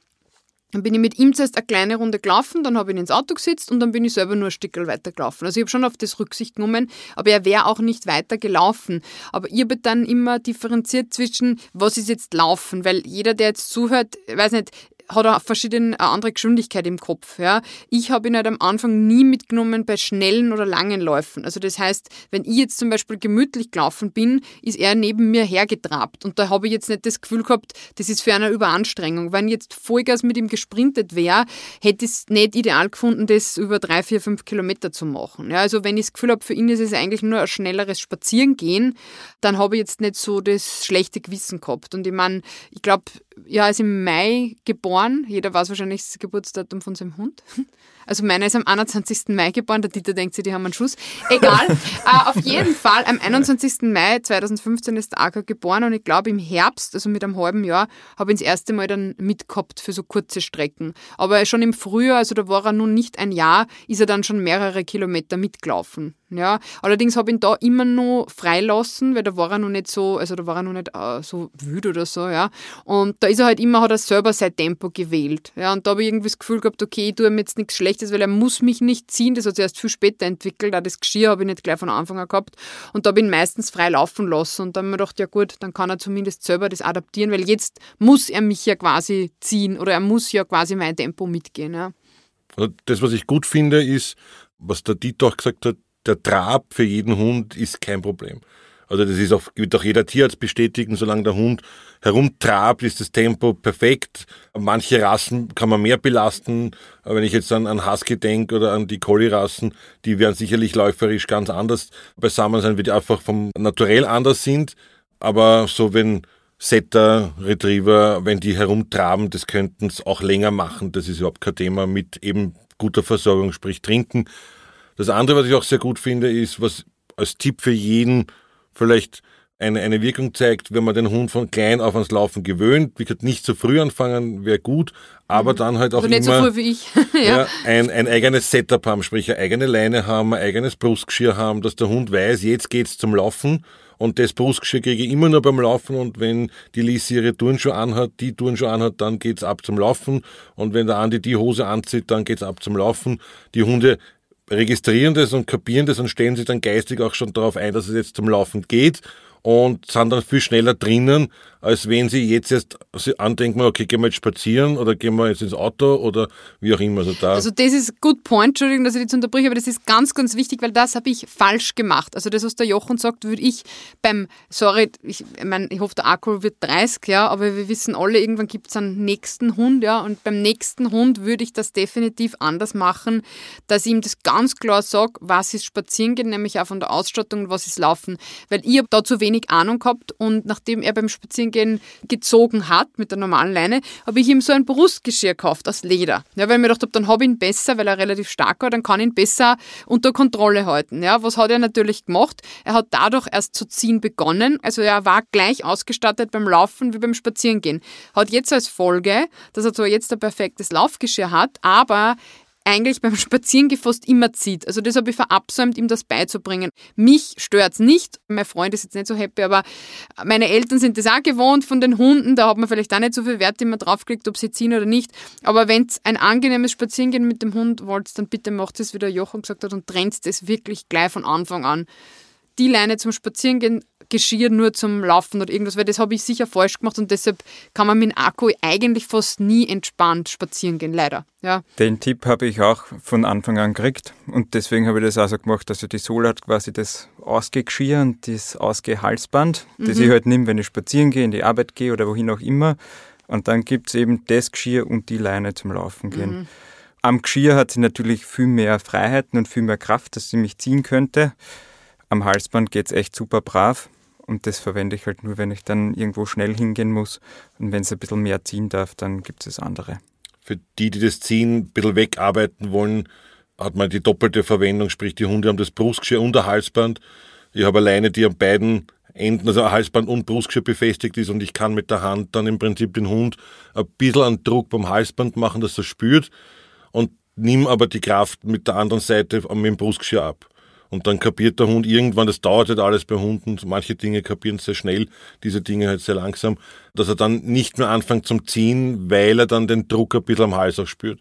Speaker 2: dann bin ich mit ihm zuerst eine kleine Runde gelaufen, dann habe ich ihn ins Auto gesetzt und dann bin ich selber nur ein Stück weiter gelaufen. Also ich habe schon auf das Rücksicht genommen, aber er wäre auch nicht weiter gelaufen. Aber ich habe dann immer differenziert zwischen, was ist jetzt Laufen, weil jeder, der jetzt zuhört, weiß nicht, hat er verschiedene eine andere Geschwindigkeit im Kopf. Ja. Ich habe ihn halt am Anfang nie mitgenommen bei schnellen oder langen Läufen. Also das heißt, wenn ich jetzt zum Beispiel gemütlich gelaufen bin, ist er neben mir hergetrabt. Und da habe ich jetzt nicht das Gefühl gehabt, das ist für eine Überanstrengung. Wenn jetzt Vollgas mit ihm gesprintet wäre, hätte ich es nicht ideal gefunden, das über drei, vier, fünf Kilometer zu machen. Ja, also wenn ich das Gefühl habe, für ihn ist es eigentlich nur ein schnelleres Spazierengehen, dann habe ich jetzt nicht so das schlechte Gewissen gehabt. Und ich meine, ich glaube, ja, ist im Mai geboren. Jeder weiß wahrscheinlich das Geburtsdatum von seinem Hund. Also meiner ist am 21. Mai geboren. Der Dieter denkt sich, die haben einen Schuss. Egal. uh, auf jeden Fall, am 21. Mai 2015 ist der Aka geboren und ich glaube im Herbst, also mit einem halben Jahr, habe ich ihn das erste Mal dann mitgehabt für so kurze Strecken. Aber schon im Frühjahr, also da war er nun nicht ein Jahr, ist er dann schon mehrere Kilometer mitgelaufen. Ja, allerdings habe ich ihn da immer noch freilassen, weil da war er noch nicht so, also da war er noch nicht uh, so wütend oder so, ja. Und da ist er halt immer, hat er selber sein Tempo gewählt. Ja, und da habe ich irgendwie das Gefühl gehabt, okay, ich tue ihm jetzt nichts Schlechtes, weil er muss mich nicht ziehen. Das hat sich erst viel später entwickelt. Auch das Geschirr habe ich nicht gleich von Anfang an gehabt. Und da habe ich ihn meistens frei laufen lassen. Und dann habe ich mir gedacht, ja gut, dann kann er zumindest selber das adaptieren, weil jetzt muss er mich ja quasi ziehen oder er muss ja quasi mein Tempo mitgehen. Ja.
Speaker 4: Das, was ich gut finde, ist, was der Dieter auch gesagt hat, der Trab für jeden Hund ist kein Problem. Also das ist auch, wird auch jeder Tierarzt bestätigen, solange der Hund herumtrabt, ist das Tempo perfekt. Manche Rassen kann man mehr belasten. Wenn ich jetzt an, an Husky denke oder an die Collie-Rassen, die werden sicherlich läuferisch ganz anders beisammen sein, weil die einfach vom Naturell anders sind. Aber so wenn Setter, Retriever, wenn die herumtraben, das könnten es auch länger machen. Das ist überhaupt kein Thema mit eben guter Versorgung, sprich Trinken. Das andere, was ich auch sehr gut finde, ist, was als Tipp für jeden vielleicht eine, eine Wirkung zeigt, wenn man den Hund von klein auf ans Laufen gewöhnt. Wie gesagt, nicht zu früh anfangen wäre gut, aber mhm. dann halt auch also nicht immer
Speaker 2: so früh wie ich.
Speaker 4: ja. ja. ein, ein eigenes Setup haben, sprich eine eigene Leine haben, ein eigenes Brustgeschirr haben, dass der Hund weiß, jetzt geht's zum Laufen und das Brustgeschirr kriege ich immer nur beim Laufen und wenn die Lisi ihre Turnschuhe anhat, die Turnschuhe anhat, dann geht's ab zum Laufen und wenn der Andi die Hose anzieht, dann geht's ab zum Laufen. Die Hunde registrieren das und kapieren das und stellen sich dann geistig auch schon darauf ein, dass es jetzt zum Laufen geht und sind dann viel schneller drinnen, als wenn sie jetzt erst andenken, okay, gehen wir jetzt spazieren oder gehen wir jetzt ins Auto oder wie auch immer.
Speaker 2: Also, da also das ist good point, Entschuldigung, dass ich dich unterbreche, aber das ist ganz, ganz wichtig, weil das habe ich falsch gemacht. Also das, was der Jochen sagt, würde ich beim, sorry, ich meine, ich hoffe, der Akku wird 30, ja, aber wir wissen alle, irgendwann gibt es einen nächsten Hund, ja, und beim nächsten Hund würde ich das definitiv anders machen, dass ich ihm das ganz klar sage, was ist spazieren gehen, nämlich auch von der Ausstattung und was ist laufen, weil ich habe da zu wenig Ahnung gehabt und nachdem er beim Spazierengehen gezogen hat mit der normalen Leine, habe ich ihm so ein Brustgeschirr gekauft aus Leder. Ja, weil ich mir gedacht habe, dann habe ich ihn besser, weil er relativ stark war, dann kann ich ihn besser unter Kontrolle halten. Ja, was hat er natürlich gemacht? Er hat dadurch erst zu ziehen begonnen. Also er war gleich ausgestattet beim Laufen wie beim Spazierengehen. Hat jetzt als Folge, dass er zwar jetzt ein perfektes Laufgeschirr hat, aber eigentlich beim Spazierengehen fast immer zieht. Also das habe ich verabsäumt, ihm das beizubringen. Mich stört es nicht. Mein Freund ist jetzt nicht so happy, aber meine Eltern sind das auch gewohnt von den Hunden. Da hat man vielleicht auch nicht so viel Wert immer draufgelegt, ob sie ziehen oder nicht. Aber wenn es ein angenehmes Spazierengehen mit dem Hund wollt, dann bitte macht es, wie der Jochen gesagt hat, und trennt es wirklich gleich von Anfang an. Die Leine zum Spazierengehen Geschirr nur zum Laufen oder irgendwas, weil das habe ich sicher falsch gemacht und deshalb kann man mit dem Akku eigentlich fast nie entspannt spazieren gehen, leider. Ja.
Speaker 3: Den Tipp habe ich auch von Anfang an gekriegt und deswegen habe ich das auch so gemacht, dass also die Sohle hat quasi das Ausgegeschirr und das Ausgehalsband, mhm. das ich halt nehme, wenn ich spazieren gehe, in die Arbeit gehe oder wohin auch immer. Und dann gibt es eben das Geschirr und die Leine zum Laufen gehen. Mhm. Am Geschirr hat sie natürlich viel mehr Freiheiten und viel mehr Kraft, dass sie mich ziehen könnte. Am Halsband geht es echt super brav. Und das verwende ich halt nur, wenn ich dann irgendwo schnell hingehen muss. Und wenn es ein bisschen mehr ziehen darf, dann gibt es andere.
Speaker 4: Für die, die das Ziehen ein bisschen wegarbeiten wollen, hat man die doppelte Verwendung, sprich die Hunde haben das Brustgeschirr und ein Halsband. Ich habe alleine die an beiden Enden, also Halsband und Brustgeschirr befestigt ist und ich kann mit der Hand dann im Prinzip den Hund ein bisschen an Druck beim Halsband machen, dass er spürt und nimm aber die Kraft mit der anderen Seite mit dem Brustgeschirr ab. Und dann kapiert der Hund irgendwann, das dauert halt alles bei Hunden, manche Dinge kapieren sehr schnell, diese Dinge halt sehr langsam, dass er dann nicht mehr anfängt zum Ziehen, weil er dann den Druck ein bisschen am Hals auch spürt.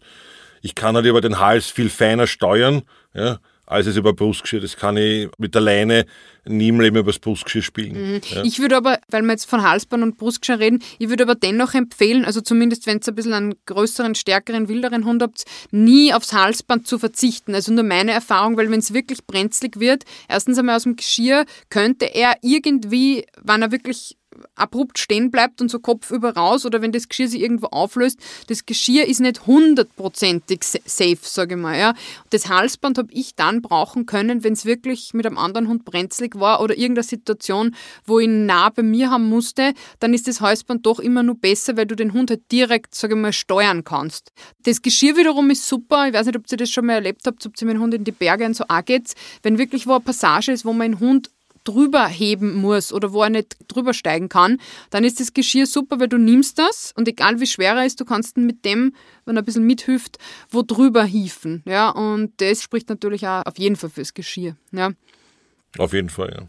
Speaker 4: Ich kann halt über den Hals viel feiner steuern, ja, als es über Brustgeschirr. Das kann ich mit der Leine nie im Leben über das Brustgeschirr spielen.
Speaker 2: Mhm. Ja. Ich würde aber, weil wir jetzt von Halsband und Brustgeschirr reden, ich würde aber dennoch empfehlen, also zumindest wenn ihr ein bisschen einen größeren, stärkeren, wilderen Hund habt, nie aufs Halsband zu verzichten. Also nur meine Erfahrung, weil wenn es wirklich brenzlig wird, erstens einmal aus dem Geschirr, könnte er irgendwie, wenn er wirklich abrupt stehen bleibt und so kopfüber raus oder wenn das Geschirr sich irgendwo auflöst, das Geschirr ist nicht hundertprozentig safe, sage ich mal. Ja. Das Halsband habe ich dann brauchen können, wenn es wirklich mit einem anderen Hund brenzlig war oder irgendeine Situation, wo ich ihn nah bei mir haben musste, dann ist das Halsband doch immer nur besser, weil du den Hund halt direkt, sage ich mal, steuern kannst. Das Geschirr wiederum ist super. Ich weiß nicht, ob ihr das schon mal erlebt habt, ob ihr mit dem Hund in die Berge und so auch geht. Wenn wirklich wo eine Passage ist, wo den Hund drüber heben muss oder wo er nicht drüber steigen kann, dann ist das Geschirr super, weil du nimmst das und egal wie schwer er ist, du kannst mit dem, wenn er ein bisschen mithüft, wo drüber hieven. Ja, und das spricht natürlich auch auf jeden Fall fürs Geschirr. Ja.
Speaker 4: Auf jeden Fall, ja.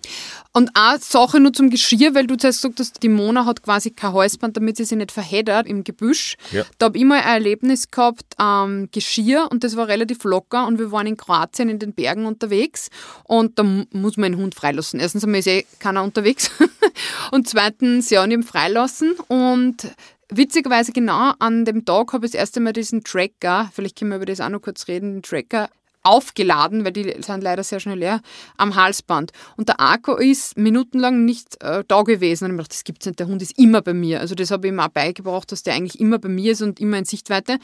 Speaker 2: Und eine Sache nur zum Geschirr, weil du zuerst gesagt hast, die Mona hat quasi kein Halsband, damit sie sich nicht verheddert im Gebüsch. Ja. Da habe ich mal ein Erlebnis gehabt, ähm, Geschirr, und das war relativ locker und wir waren in Kroatien in den Bergen unterwegs und da muss man den Hund freilassen. Erstens einmal ist eh keiner unterwegs und zweitens, ja, und ihm freilassen und Witzigerweise genau an dem Tag habe ich das erste Mal diesen Tracker, vielleicht können wir über das auch noch kurz reden, den Tracker aufgeladen, weil die sind leider sehr schnell leer, am Halsband. Und der Akku ist minutenlang nicht äh, da gewesen. Und ich dachte, das gibt's nicht, der Hund ist immer bei mir. Also das habe ich ihm auch beigebracht, dass der eigentlich immer bei mir ist und immer in Sichtweite.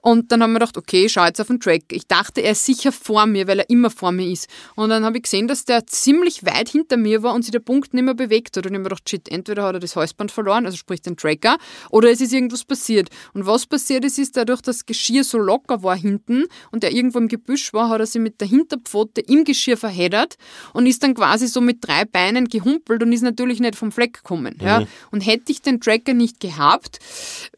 Speaker 2: Und dann haben wir gedacht, okay, schau jetzt auf den Track. Ich dachte, er ist sicher vor mir, weil er immer vor mir ist. Und dann habe ich gesehen, dass der ziemlich weit hinter mir war und sich der Punkt nicht mehr bewegt hat. Und ich habe mir gedacht, shit, entweder hat er das Halsband verloren, also sprich den Tracker, oder es ist irgendwas passiert. Und was passiert ist, ist dadurch, dass das Geschirr so locker war hinten und er irgendwo im Gebüsch war, hat er sich mit der Hinterpfote im Geschirr verheddert und ist dann quasi so mit drei Beinen gehumpelt und ist natürlich nicht vom Fleck gekommen. Mhm. Ja. Und hätte ich den Tracker nicht gehabt,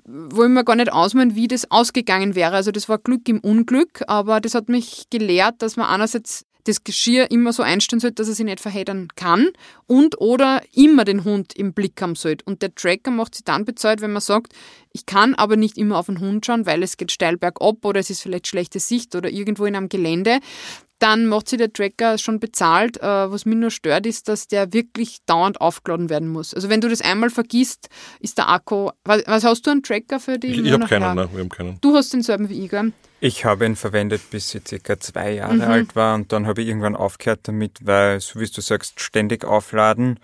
Speaker 2: wo ich mir gar nicht ausmalen, wie das ausgegangen wäre. Also das war Glück im Unglück, aber das hat mich gelehrt, dass man einerseits das Geschirr immer so einstellen sollte, dass er sich nicht verheddern kann und oder immer den Hund im Blick haben sollte. Und der Tracker macht sich dann bezahlt, wenn man sagt, ich kann aber nicht immer auf den Hund schauen, weil es geht steil bergab oder es ist vielleicht schlechte Sicht oder irgendwo in einem Gelände dann macht sich der Tracker schon bezahlt. Äh, was mich nur stört, ist, dass der wirklich dauernd aufgeladen werden muss. Also wenn du das einmal vergisst, ist der Akku. Was, was hast du einen Tracker für die?
Speaker 4: Ich, ich habe keinen, nein, wir haben keinen.
Speaker 2: Du hast denselben wie ich, gell?
Speaker 3: Ich habe ihn verwendet, bis ich circa zwei Jahre mhm. alt war und dann habe ich irgendwann aufgehört damit, weil, so wie du sagst, ständig aufladen.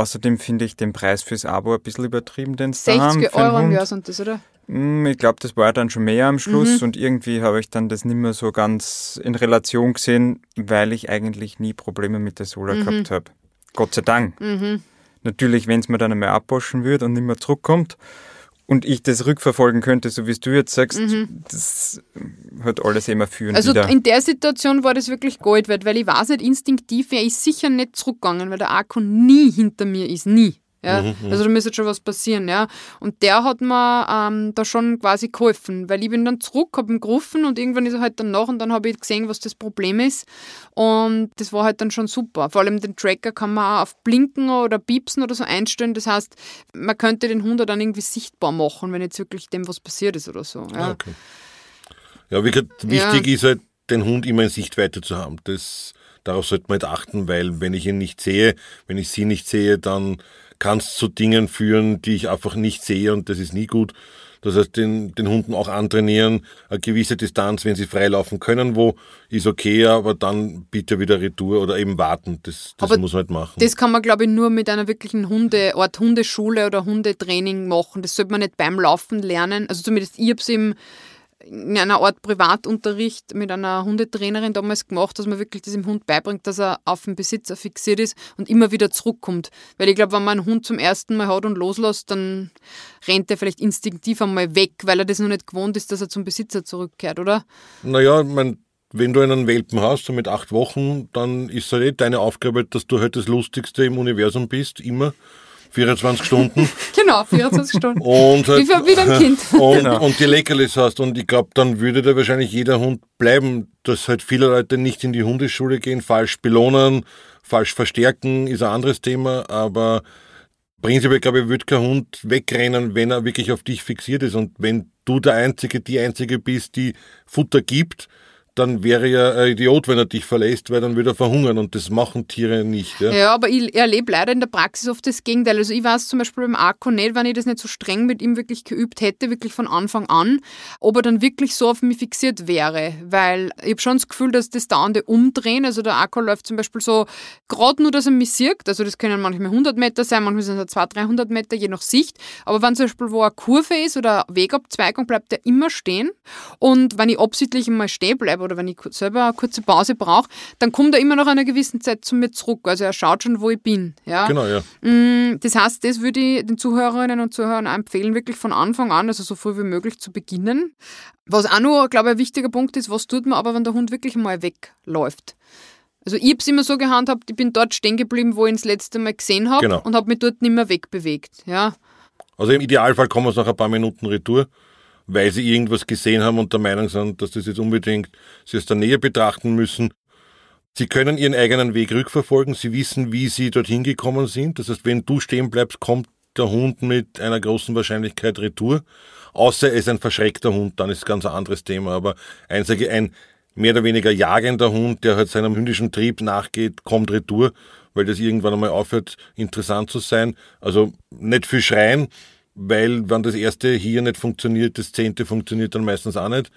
Speaker 3: Außerdem finde ich den Preis fürs Abo ein bisschen übertrieben, den
Speaker 2: 60 Euro im Jahr sind das, oder?
Speaker 3: Hm, ich glaube, das war dann schon mehr am Schluss mhm. und irgendwie habe ich dann das nicht mehr so ganz in Relation gesehen, weil ich eigentlich nie Probleme mit der Sola mhm. gehabt habe. Gott sei Dank. Mhm. Natürlich, wenn es mir dann einmal abwaschen würde und nicht mehr zurückkommt und ich das rückverfolgen könnte, so wie du jetzt sagst, mhm. das hat alles immer führen.
Speaker 2: Also
Speaker 3: wieder.
Speaker 2: in der Situation war das wirklich Gold wert, weil ich weiß nicht, instinktiv wäre ich sicher nicht zurückgegangen, weil der Akku nie hinter mir ist, nie. Ja? Mhm, mhm, also da müsste schon was passieren, ja. Und der hat mir ähm, da schon quasi geholfen, weil ich bin dann zurück, habe ihn gerufen und irgendwann ist er halt dann nach und dann habe ich gesehen, was das Problem ist. Und das war halt dann schon super. Vor allem den Tracker kann man auch auf Blinken oder Piepsen oder so einstellen. Das heißt, man könnte den Hund dann irgendwie sichtbar machen, wenn jetzt wirklich dem was passiert ist oder so. Ja, okay.
Speaker 4: ja wie gesagt, wichtig ja. ist halt, den Hund immer in Sichtweite zu haben. Das, darauf sollte man halt achten, weil wenn ich ihn nicht sehe, wenn ich sie nicht sehe, dann kann es zu Dingen führen, die ich einfach nicht sehe und das ist nie gut. Das heißt, den, den Hunden auch antrainieren, eine gewisse Distanz, wenn sie freilaufen können, wo ist okay, aber dann bitte wieder Retour oder eben warten. Das, das muss man halt machen.
Speaker 2: Das kann man, glaube ich, nur mit einer wirklichen Hundeort, Hundeschule oder Hundetraining machen. Das sollte man nicht beim Laufen lernen. Also zumindest ich habe es im in einer Art Privatunterricht mit einer Hundetrainerin damals gemacht, dass man wirklich das dem Hund beibringt, dass er auf den Besitzer fixiert ist und immer wieder zurückkommt. Weil ich glaube, wenn man einen Hund zum ersten Mal hat und loslässt, dann rennt er vielleicht instinktiv einmal weg, weil er das noch nicht gewohnt ist, dass er zum Besitzer zurückkehrt, oder?
Speaker 4: Naja, mein, wenn du einen Welpen hast, so mit acht Wochen, dann ist es halt eh deine Aufgabe, dass du halt das Lustigste im Universum bist, immer. 24 Stunden.
Speaker 2: genau, 24 Stunden.
Speaker 4: Und
Speaker 2: halt, wie, für, wie beim Kind.
Speaker 4: Und, genau. und die Leckerlis hast. Und ich glaube, dann würde da wahrscheinlich jeder Hund bleiben, dass halt viele Leute nicht in die Hundeschule gehen, falsch belohnen, falsch verstärken, ist ein anderes Thema, aber prinzipiell, glaube ich, würde kein Hund wegrennen, wenn er wirklich auf dich fixiert ist. Und wenn du der Einzige, die Einzige bist, die Futter gibt, dann wäre ja ein Idiot, wenn er dich verlässt, weil dann würde er verhungern und das machen Tiere nicht. Ja,
Speaker 2: ja aber ich erlebe leider in der Praxis oft das Gegenteil. Also ich weiß zum Beispiel beim Akku nicht, wenn ich das nicht so streng mit ihm wirklich geübt hätte, wirklich von Anfang an, ob er dann wirklich so auf mich fixiert wäre, weil ich habe schon das Gefühl, dass das dauernde Umdrehen, also der Akku läuft zum Beispiel so gerade nur, dass er mich sieht, also das können manchmal 100 Meter sein, manchmal sind es 200, 300 Meter, je nach Sicht, aber wenn zum Beispiel wo eine Kurve ist oder eine Wegabzweigung, bleibt er immer stehen und wenn ich absichtlich mal stehen bleibe oder wenn ich selber eine kurze Pause brauche, dann kommt er immer nach einer gewissen Zeit zu mir zurück. Also er schaut schon, wo ich bin. Ja?
Speaker 4: Genau, ja.
Speaker 2: Mm, das heißt, das würde ich den Zuhörerinnen und Zuhörern empfehlen, wirklich von Anfang an, also so früh wie möglich zu beginnen. Was auch noch, glaube ich, ein wichtiger Punkt ist, was tut man aber, wenn der Hund wirklich mal wegläuft? Also ich habe es immer so gehandhabt, ich bin dort stehen geblieben, wo ich ihn das letzte Mal gesehen habe
Speaker 4: Genau.
Speaker 2: und habe mich dort nicht mehr wegbewegt. Ja.
Speaker 4: Also im Idealfall kommen sie nach ein paar Minuten retour, weil sie irgendwas gesehen haben und der Meinung sind, dass das jetzt unbedingt sie aus der Nähe betrachten müssen. Sie können ihren eigenen Weg rückverfolgen, sie wissen, wie sie dorthin gekommen sind. Das heißt, wenn du stehen bleibst, kommt der Hund mit einer großen Wahrscheinlichkeit retour. Außer er ist ein verschreckter Hund, dann ist ganz ein anderes Thema. Aber ein, ein mehr oder weniger jagender Hund, der halt seinem hündischen Trieb nachgeht, kommt retour, weil das irgendwann einmal aufhört, interessant zu sein. Also nicht viel schreien, weil wenn das erste hier nicht funktioniert, das zehnte funktioniert dann meistens auch nicht.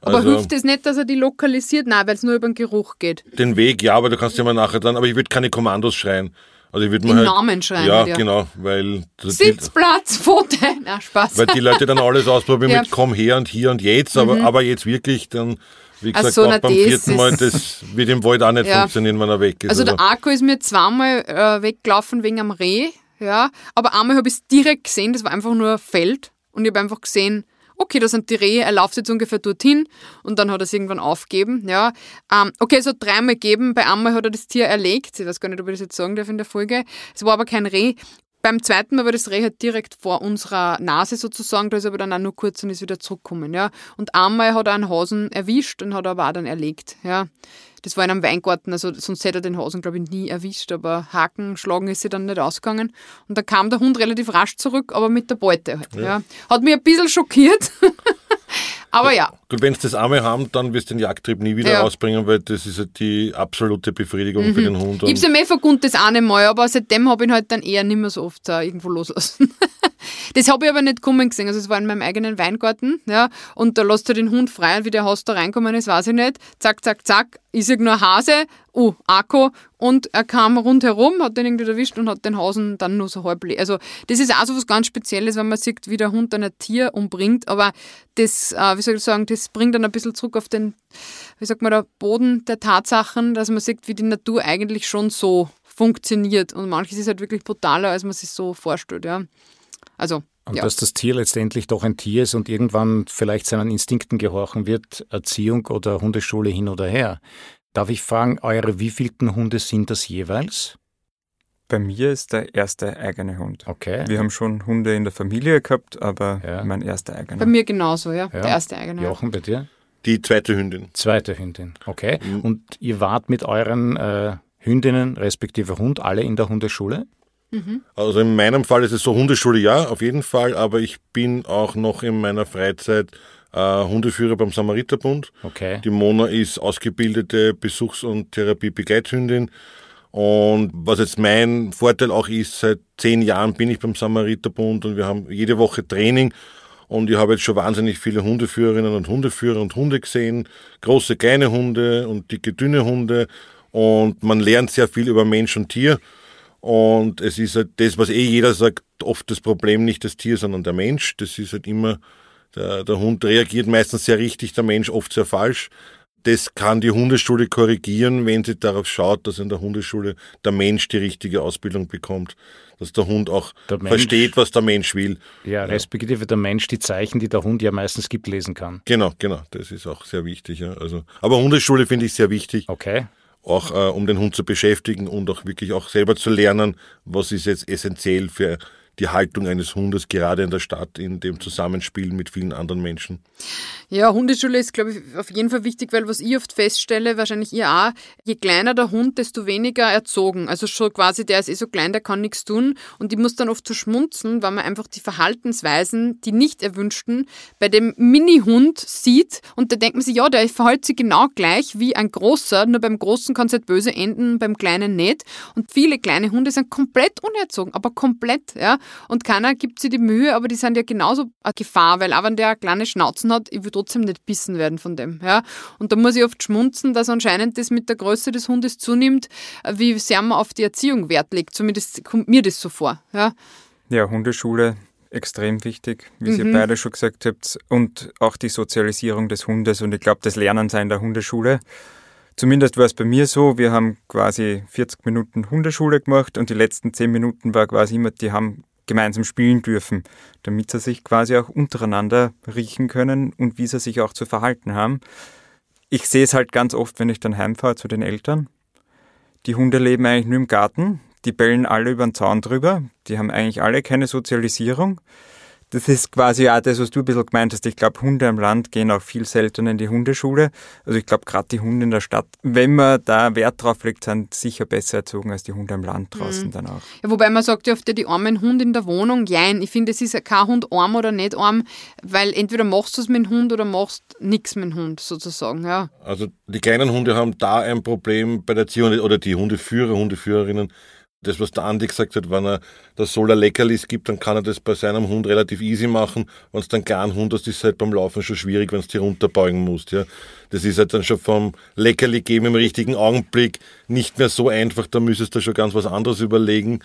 Speaker 2: Aber
Speaker 4: Also-
Speaker 2: hilft es nicht, dass er die lokalisiert? Nein, weil es nur über den Geruch geht.
Speaker 4: Den Weg, ja, aber du kannst ja mal nachher dann, aber ich würde keine Kommandos schreien. Also ich würde mal halt,
Speaker 2: Namen schreien.
Speaker 4: Ja,
Speaker 2: ja.
Speaker 4: genau, weil,
Speaker 2: Sitzplatz, Foto. Na, Spaß.
Speaker 4: weil die Leute dann alles ausprobieren
Speaker 2: Ja. Mhm.
Speaker 4: mit komm her und hier und jetzt, aber, aber jetzt wirklich dann, wie gesagt,
Speaker 2: so,
Speaker 4: auch beim vierten Mal, das wird im Wald auch nicht
Speaker 2: Ja.
Speaker 4: funktionieren, wenn er weg ist.
Speaker 2: Also der Akku ist mir zweimal äh, weggelaufen wegen am Reh, ja, aber einmal habe ich es direkt gesehen, das war einfach nur ein Feld und ich habe einfach gesehen, okay, da sind die Rehe, er läuft jetzt ungefähr dorthin und dann hat er es irgendwann aufgeben, ja. Ähm, okay, es hat dreimal gegeben, bei einmal hat er das Tier erlegt, ich weiß gar nicht, ob ich das jetzt sagen darf in der Folge, es war aber kein Reh. Beim zweiten Mal war das Reh halt direkt vor unserer Nase sozusagen, da ist er aber dann auch nur kurz und ist wieder zurückgekommen, ja. Und einmal hat er einen Hasen erwischt und hat er aber auch dann erlegt, ja. Das war in einem Weingarten, also sonst hätte er den Hasen, glaube ich, nie erwischt, aber Haken schlagen ist sie dann nicht ausgegangen. Und da kam der Hund relativ rasch zurück, aber mit der Beute halt. Ja. Hat mich ein bisschen schockiert. aber ja,
Speaker 4: Gut, wenn sie das einmal haben, dann wirst du den Jagdtrieb nie wieder
Speaker 2: Ja. Mhm.
Speaker 4: ausbringen, weil das ist halt die absolute Befriedigung für den Hund.
Speaker 2: ich hab's ja mehr vergunnt das eine Mal, aber seitdem habe ich ihn halt dann eher nicht mehr so oft äh, irgendwo loslassen. das habe ich aber nicht kommen gesehen. Also es war in meinem eigenen Weingarten, ja, und da lässt du den Hund frei und wie der Haus da reinkommen ist, weiß ich nicht. Zack, zack, zack, ist nur Hase, oh, Akku, und er kam rundherum, hat den irgendwie erwischt und hat den Hasen dann nur so halb Also das ist auch so was ganz Spezielles, wenn man sieht, wie der Hund dann ein Tier umbringt, aber das, äh, wie soll ich sagen, das bringt dann ein bisschen zurück auf den, wie sagt man da, Boden der Tatsachen, dass man sieht, wie die Natur eigentlich schon so funktioniert und manches ist halt wirklich brutaler, als man sich so vorstellt, ja. Also,
Speaker 1: Und
Speaker 2: ja.
Speaker 1: dass das Tier letztendlich doch ein Tier ist und irgendwann vielleicht seinen Instinkten gehorchen wird, Erziehung oder Hundeschule hin oder her. Darf ich fragen, eure wievielten Hunde sind das jeweils?
Speaker 3: Bei mir ist der erste eigene Hund.
Speaker 1: Okay.
Speaker 3: Wir haben schon Hunde in der Familie gehabt, aber
Speaker 1: Ja.
Speaker 3: mein erster eigener.
Speaker 2: Bei mir genauso, ja.
Speaker 1: Ja.
Speaker 2: Der erste eigene. ja.
Speaker 1: Jochen, bei dir?
Speaker 4: Die zweite Hündin.
Speaker 1: Zweite Hündin. Okay.
Speaker 4: Mhm.
Speaker 1: Und ihr wart mit euren äh, Hündinnen respektive Hund alle in der Hundeschule?
Speaker 4: Also in meinem Fall ist es so Hundeschule, ja, auf jeden Fall, aber ich bin auch noch in meiner Freizeit äh, Hundeführer beim Samariterbund.
Speaker 1: Okay.
Speaker 4: Die Mona ist ausgebildete Besuchs- und Therapie-Begleithündin. Und was jetzt mein Vorteil auch ist, seit zehn Jahren bin ich beim Samariterbund und wir haben jede Woche Training. Und ich habe jetzt schon wahnsinnig viele Hundeführerinnen und Hundeführer und Hunde gesehen. Große, kleine Hunde und dicke, dünne Hunde. Und man lernt sehr viel über Mensch und Tier. Und es ist halt das, was eh jeder sagt, oft das Problem nicht das Tier, sondern der Mensch. Das ist halt immer, der, der Hund reagiert meistens sehr richtig, der Mensch oft sehr falsch. Das kann die Hundeschule korrigieren, wenn sie darauf schaut, dass in der Hundeschule der Mensch die richtige Ausbildung bekommt. Dass der Hund auch
Speaker 1: Der
Speaker 4: versteht, was der Mensch will.
Speaker 1: Ja, respektive der Mensch die Zeichen, die der Hund ja meistens gibt, lesen kann.
Speaker 4: Genau, genau. Das ist auch sehr wichtig. Ja. Also, aber Hundeschule finde ich sehr wichtig.
Speaker 1: Okay.
Speaker 4: auch äh, um den Hund zu beschäftigen und auch wirklich auch selber zu lernen, was ist jetzt essentiell für die Haltung eines Hundes, gerade in der Stadt, in dem Zusammenspiel mit vielen anderen Menschen.
Speaker 2: Ja, Hundeschule ist, glaube ich, auf jeden Fall wichtig, weil was ich oft feststelle, wahrscheinlich ihr auch, je kleiner der Hund, desto weniger erzogen. Also schon quasi, der ist eh so klein, der kann nichts tun. Und ich muss dann oft so schmunzeln, weil man einfach die Verhaltensweisen, die nicht erwünschten, bei dem Mini-Hund sieht. Und da denkt man sich, ja, der verhält sich genau gleich wie ein großer, nur beim Großen kann es halt böse enden, beim Kleinen nicht. Und viele kleine Hunde sind komplett unerzogen, aber komplett, ja. Und keiner gibt sich die Mühe, aber die sind ja genauso eine Gefahr, weil auch wenn der kleine Schnauzen hat, ich will trotzdem nicht bissen werden von dem, ja. Und da muss ich oft schmunzen, dass anscheinend das mit der Größe des Hundes zunimmt, wie sehr man auf die Erziehung Wert legt. Zumindest kommt mir das so vor, ja.
Speaker 3: Ja, Hundeschule extrem wichtig, wie ihr beide schon gesagt habt. Und auch die Sozialisierung des Hundes und ich glaube, das Lernen sein der Hundeschule. Zumindest war es bei mir so, wir haben quasi 40 Minuten Hundeschule gemacht und die letzten 10 Minuten war quasi immer, die haben gemeinsam spielen dürfen, damit sie sich quasi auch untereinander riechen können und wie sie sich auch zu verhalten haben. Ich sehe es halt ganz oft, wenn ich dann heimfahre zu den Eltern Die Hunde leben eigentlich nur im Garten, die bellen alle über den Zaun drüber, die haben eigentlich alle keine Sozialisierung. Das ist quasi auch das, was du ein bisschen gemeint hast. Ich glaube, Hunde am Land gehen auch viel seltener in die Hundeschule. Also ich glaube, gerade die Hunde in der Stadt, wenn man da Wert drauf legt, sind sicher besser erzogen als die Hunde am Land draußen mhm. dann auch.
Speaker 2: Ja, wobei man sagt ja oft, ja, die armen Hunde in der Wohnung, jein. Ich finde, es ist kein Hund arm oder nicht arm, weil entweder machst du es mit dem Hund oder machst nichts mit dem Hund sozusagen. Ja.
Speaker 4: Also die kleinen Hunde haben da ein Problem bei der Erziehung oder die Hundeführer, Hundeführerinnen das, was der Andi gesagt hat, wenn er das Solar Leckerlis gibt, dann kann er das bei seinem Hund relativ easy machen. Wenn es dann kleinen Hund hast, ist es halt beim Laufen schon schwierig, wenn du die runterbeugen musst. Ja. Das ist halt dann schon vom Leckerli geben im richtigen Augenblick nicht mehr so einfach. Da müsstest du schon ganz was anderes überlegen.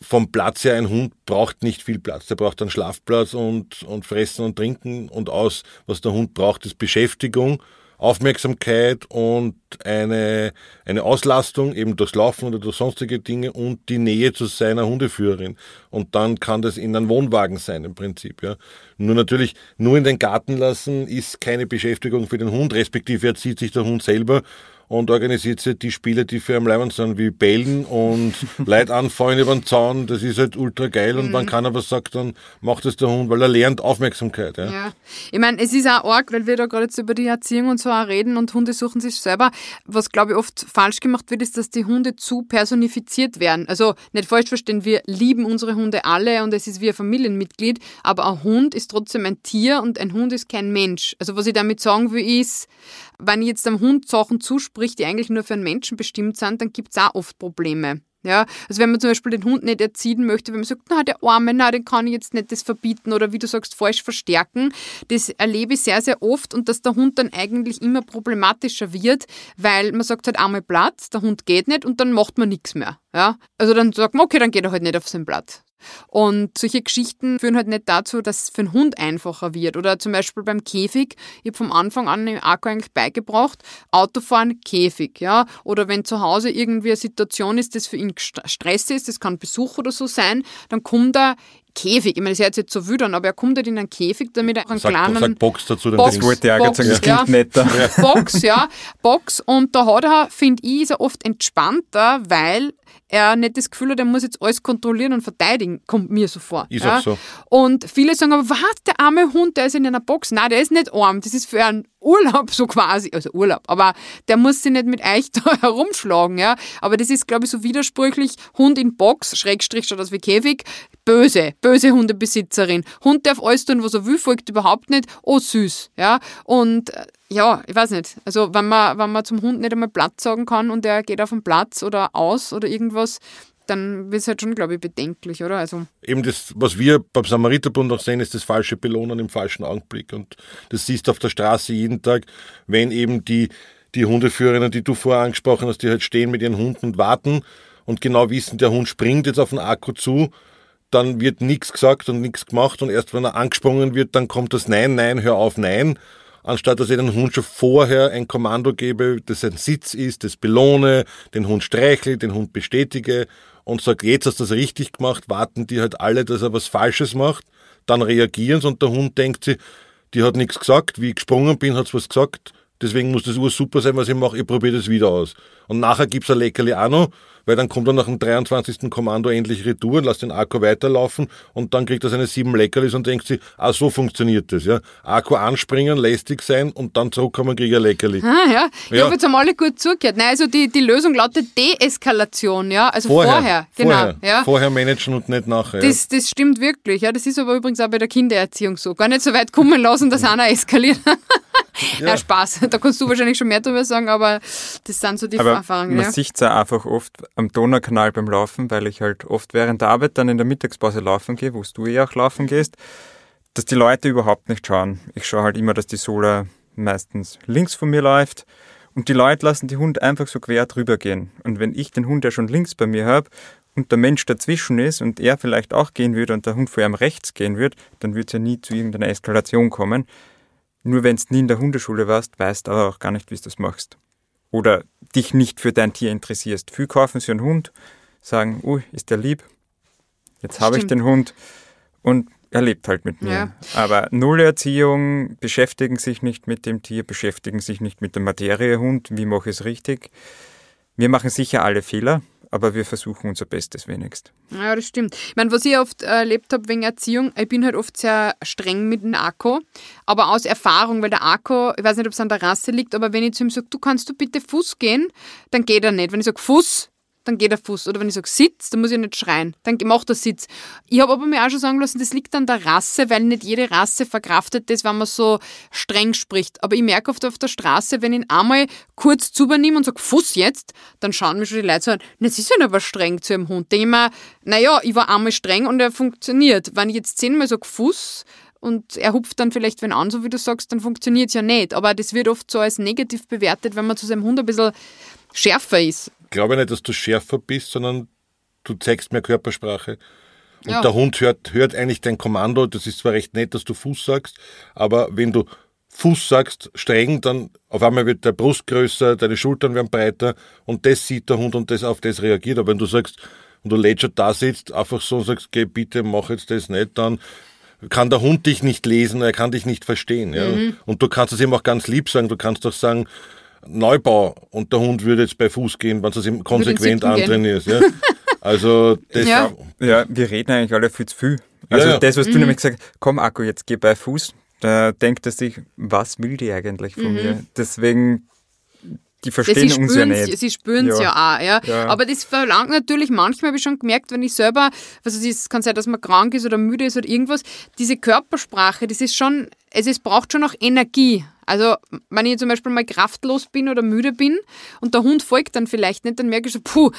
Speaker 4: Vom Platz her, ein Hund braucht nicht viel Platz. Der braucht einen Schlafplatz und, und Fressen und Trinken und aus. Was der Hund braucht, ist Beschäftigung Aufmerksamkeit und eine, eine Auslastung eben durchs Laufen oder durch sonstige Dinge und die Nähe zu seiner Hundeführerin. Und dann kann das in einem Wohnwagen sein im Prinzip. Ja. Nur natürlich, nur in den Garten lassen ist keine Beschäftigung für den Hund, respektive erzieht sich der Hund selber und organisiert sich die Spiele, die für am Leiband sind, wie Bellen und Leid anfallen über den Zaun. Das ist halt ultra geil. Und mhm. wenn keiner was sagt, dann macht es der Hund, weil er lernt Aufmerksamkeit. Ja,
Speaker 2: ja. ich meine, es ist auch arg, weil wir da gerade jetzt über die Erziehung und so auch reden und Hunde suchen sich selber. Was, glaube ich, oft falsch gemacht wird, ist, dass die Hunde zu personifiziert werden. Also nicht falsch verstehen, wir lieben unsere Hunde alle und es ist wie ein Familienmitglied, aber ein Hund ist trotzdem ein Tier und ein Hund ist kein Mensch. Also was ich damit sagen will, ist, wenn ich jetzt einem Hund Sachen zuspricht, die eigentlich nur für einen Menschen bestimmt sind, dann gibt es auch oft Probleme. Ja, also wenn man zum Beispiel den Hund nicht erziehen möchte, wenn man sagt, na, der Arme, na, den kann ich jetzt nicht das verbieten oder wie du sagst, falsch verstärken, das erlebe ich sehr, sehr oft und dass der Hund dann eigentlich immer problematischer wird, weil man sagt halt einmal Platz, der Hund geht nicht und dann macht man nichts mehr. Ja, also dann sagt man, okay, dann geht er halt nicht auf sein Platz. Und solche Geschichten führen halt nicht dazu, dass es für einen Hund einfacher wird. Oder zum Beispiel beim Käfig. Ich habe vom Anfang an dem Akku eigentlich beigebracht, Autofahren, Käfig. Ja? Oder wenn zu Hause irgendwie eine Situation ist, das für ihn Stress ist, das kann Besuch oder so sein, dann kommt er Käfig. Ich meine, das hört sich jetzt so wütend, aber er kommt halt in einen Käfig, damit er einen
Speaker 4: sag,
Speaker 2: kleinen.
Speaker 4: Sag Box dazu,
Speaker 3: dann Box, ich wollte ärgert sagen, das klingt ja. netter.
Speaker 2: Box, ja. Box. Und da hat er, finde ich, ist er oft entspannter, weil er nicht das Gefühl hat, er muss jetzt alles kontrollieren und verteidigen, kommt mir so vor.
Speaker 4: Ist ja? auch so.
Speaker 2: Und viele sagen aber, was, der arme Hund, der ist in einer Box. Nein, der ist nicht arm, das ist für einen Urlaub so quasi, also Urlaub, aber der muss sich nicht mit euch da herumschlagen, ja. Aber das ist, glaube ich, so widersprüchlich. Hund in Box, Schrägstrich statt aus wie Käfig, böse, böse Hundebesitzerin. Hund darf alles tun, was er will, folgt überhaupt nicht, oh süß, ja. Und äh, ja, ich weiß nicht. Also wenn man, wenn man zum Hund nicht einmal Platz sagen kann und er geht auf den Platz oder aus oder irgendwas, dann wird es halt schon, glaube ich, bedenklich, oder? Also
Speaker 4: Eben das, was wir beim Samariterbund auch sehen, ist das falsche Belohnen im falschen Augenblick. Und das siehst du auf der Straße jeden Tag, wenn eben die, die Hundeführerinnen, die du vorher angesprochen hast, die halt stehen mit ihren Hunden und warten und genau wissen, der Hund springt jetzt auf den Akku zu, dann wird nichts gesagt und nichts gemacht und erst wenn er angesprungen wird, dann kommt das Nein, Nein, hör auf, Nein anstatt dass ich den Hund schon vorher ein Kommando gebe, das ein Sitz ist, das belohne, den Hund streichle, den Hund bestätige und sage, jetzt hast du das richtig gemacht, warten die halt alle, dass er was Falsches macht, dann reagieren sie und der Hund denkt sich, die hat nichts gesagt, wie ich gesprungen bin, hat sie was gesagt, deswegen muss das Ur super sein, was ich mache, ich probiere das wieder aus. Und nachher gibt's ein Leckerli auch noch, weil dann kommt er nach dem 23. Kommando endlich retour und lässt den Akku weiterlaufen und dann kriegt er seine sieben Leckerlis und denkt sich, ah, so funktioniert das, ja. Akku anspringen, lästig sein und dann zurückkommen, kriege ich ein Leckerli.
Speaker 2: Ah, ja. ja. Ich habe jetzt einmal alle gut zugehört. Nein, also die, die Lösung lautet Deeskalation, ja. Also vorher, vorher genau.
Speaker 4: Vorher,
Speaker 2: ja.
Speaker 4: vorher managen und nicht nachher.
Speaker 2: Das, das stimmt wirklich, ja. Das ist aber übrigens auch bei der Kindererziehung so. Gar nicht so weit kommen lassen, dass einer eskaliert. ja. ja. Spaß. Da kannst du wahrscheinlich schon mehr drüber sagen, aber das sind so die aber Erfahrungen.
Speaker 3: Man ja. sieht es ja einfach oft am Donaukanal beim Laufen, weil ich halt oft während der Arbeit dann in der Mittagspause laufen gehe, wo du eh auch laufen gehst, dass die Leute überhaupt nicht schauen. Ich schaue halt immer, dass die Sola meistens links von mir läuft und die Leute lassen die Hund einfach so quer drüber gehen. Und wenn ich den Hund ja schon links bei mir habe und der Mensch dazwischen ist und er vielleicht auch gehen würde und der Hund vor ihm rechts gehen würde, dann wird es ja nie zu irgendeiner Eskalation kommen. Nur wenn du nie in der Hundeschule warst, weißt du aber auch gar nicht, wie du das machst. Oder dich nicht für dein Tier interessierst. Viel kaufen sie einen Hund, sagen, oh, ist der lieb, jetzt habe ich den Hund und er lebt halt mit mir. Ja. Aber null Erziehung, beschäftigen sich nicht mit dem Tier, beschäftigen sich nicht mit der Materie Hund, wie mache ich es richtig. Wir machen sicher alle Fehler, aber wir versuchen unser Bestes wenigst.
Speaker 2: Ja, das stimmt. Ich meine, was ich oft erlebt habe wegen Erziehung, ich bin halt oft sehr streng mit dem Akku, aber aus Erfahrung, weil der Akku, ich weiß nicht, ob es an der Rasse liegt, aber wenn ich zu ihm sage, du kannst du bitte Fuß gehen, dann geht er nicht. Wenn ich sage Fuß, dann geht der Fuß. Oder wenn ich sage Sitz, dann muss ich nicht schreien. Dann macht er Sitz. Ich habe aber mir auch schon sagen lassen, das liegt an der Rasse, weil nicht jede Rasse verkraftet das, wenn man so streng spricht. Aber ich merke oft auf der Straße, wenn ich ihn einmal kurz zu übernehme und sage Fuß jetzt, dann schauen mich schon die Leute so an, na, sie sind aber streng zu ihrem Hund. Denke ich mir, naja, ich war einmal streng und er funktioniert. Wenn ich jetzt zehnmal sage Fuß, und er hupft dann vielleicht wenn an, so wie du sagst, dann funktioniert es ja nicht. Aber das wird oft so als negativ bewertet, wenn man zu seinem Hund ein bisschen schärfer ist
Speaker 4: glaube nicht, dass du schärfer bist, sondern du zeigst mehr Körpersprache. Und ja. der Hund hört, hört eigentlich dein Kommando. Das ist zwar recht nett, dass du Fuß sagst, aber wenn du Fuß sagst, streng, dann auf einmal wird der Brust größer, deine Schultern werden breiter und das sieht der Hund und das auf das reagiert. Aber wenn du sagst, und du lädst da sitzt, einfach so und sagst, geh bitte, mach jetzt das nicht, dann kann der Hund dich nicht lesen, er kann dich nicht verstehen. Ja? Mhm. Und du kannst es ihm auch ganz lieb sagen, du kannst doch sagen, Neubau und der Hund würde jetzt bei Fuß gehen, wenn du es ihm konsequent antrainierst. Ja? Also das
Speaker 3: ja. ja, wir reden eigentlich alle viel zu viel. Also ja, ja. das, was du mhm. nämlich gesagt hast, komm Akku, jetzt geh bei Fuß, da denkt er sich, was will die eigentlich von mhm. mir? Deswegen die verstehen uns ja nicht.
Speaker 2: Sie spüren es ja. ja. auch, ja. ja. Aber das verlangt natürlich, manchmal habe ich schon gemerkt, wenn ich selber, also es kann sein, dass man krank ist oder müde ist oder irgendwas, diese Körpersprache, das ist schon, also es braucht schon auch Energie. Also, wenn ich zum Beispiel mal kraftlos bin oder müde bin und der Hund folgt dann vielleicht nicht, dann merke ich so, puh,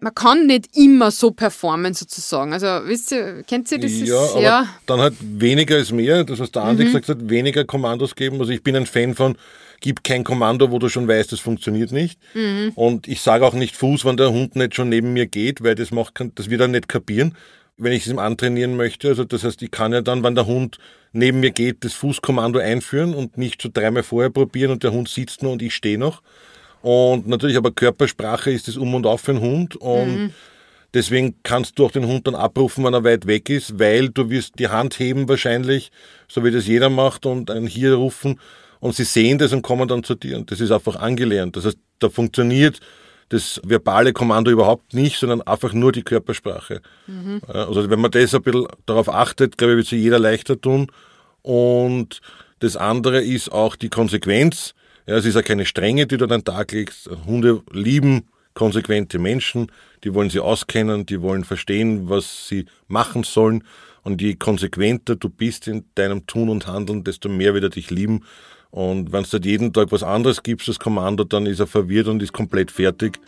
Speaker 2: man kann nicht immer so performen sozusagen. Also, wisst ihr, kennt ihr das?
Speaker 4: Ja, ist, aber ja. dann halt weniger ist mehr. Das, was der Andi mhm. gesagt hat, weniger Kommandos geben. Also, ich bin ein Fan von, gib kein Kommando, wo du schon weißt, das funktioniert nicht. Mhm. Und ich sage auch nicht Fuß, wenn der Hund nicht schon neben mir geht, weil das macht, das wird er nicht kapieren wenn ich es ihm antrainieren möchte. Also das heißt, ich kann ja dann, wenn der Hund neben mir geht, das Fußkommando einführen und nicht so dreimal vorher probieren und der Hund sitzt nur und ich stehe noch. Und natürlich aber Körpersprache ist das Um und Auf für einen Hund und mhm. deswegen kannst du auch den Hund dann abrufen, wenn er weit weg ist, weil du wirst die Hand heben wahrscheinlich, so wie das jeder macht und einen hier rufen und sie sehen das und kommen dann zu dir und das ist einfach angelernt. Das heißt, da funktioniert das verbale Kommando überhaupt nicht, sondern einfach nur die Körpersprache. Mhm. Also wenn man das ein bisschen darauf achtet, glaube ich, wird sich jeder leichter tun. Und das andere ist auch die Konsequenz. Ja, es ist ja keine Strenge, die du an den Tag legst. Hunde lieben konsequente Menschen, die wollen sie auskennen, die wollen verstehen, was sie machen sollen. Und je konsequenter du bist in deinem Tun und Handeln, desto mehr wird er dich lieben. Und wenn du jeden Tag was anderes gibst, das Kommando, dann ist er verwirrt und ist komplett fertig.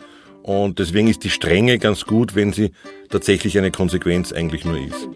Speaker 4: Und deswegen ist die Strenge ganz gut, wenn sie tatsächlich eine Konsequenz eigentlich nur ist.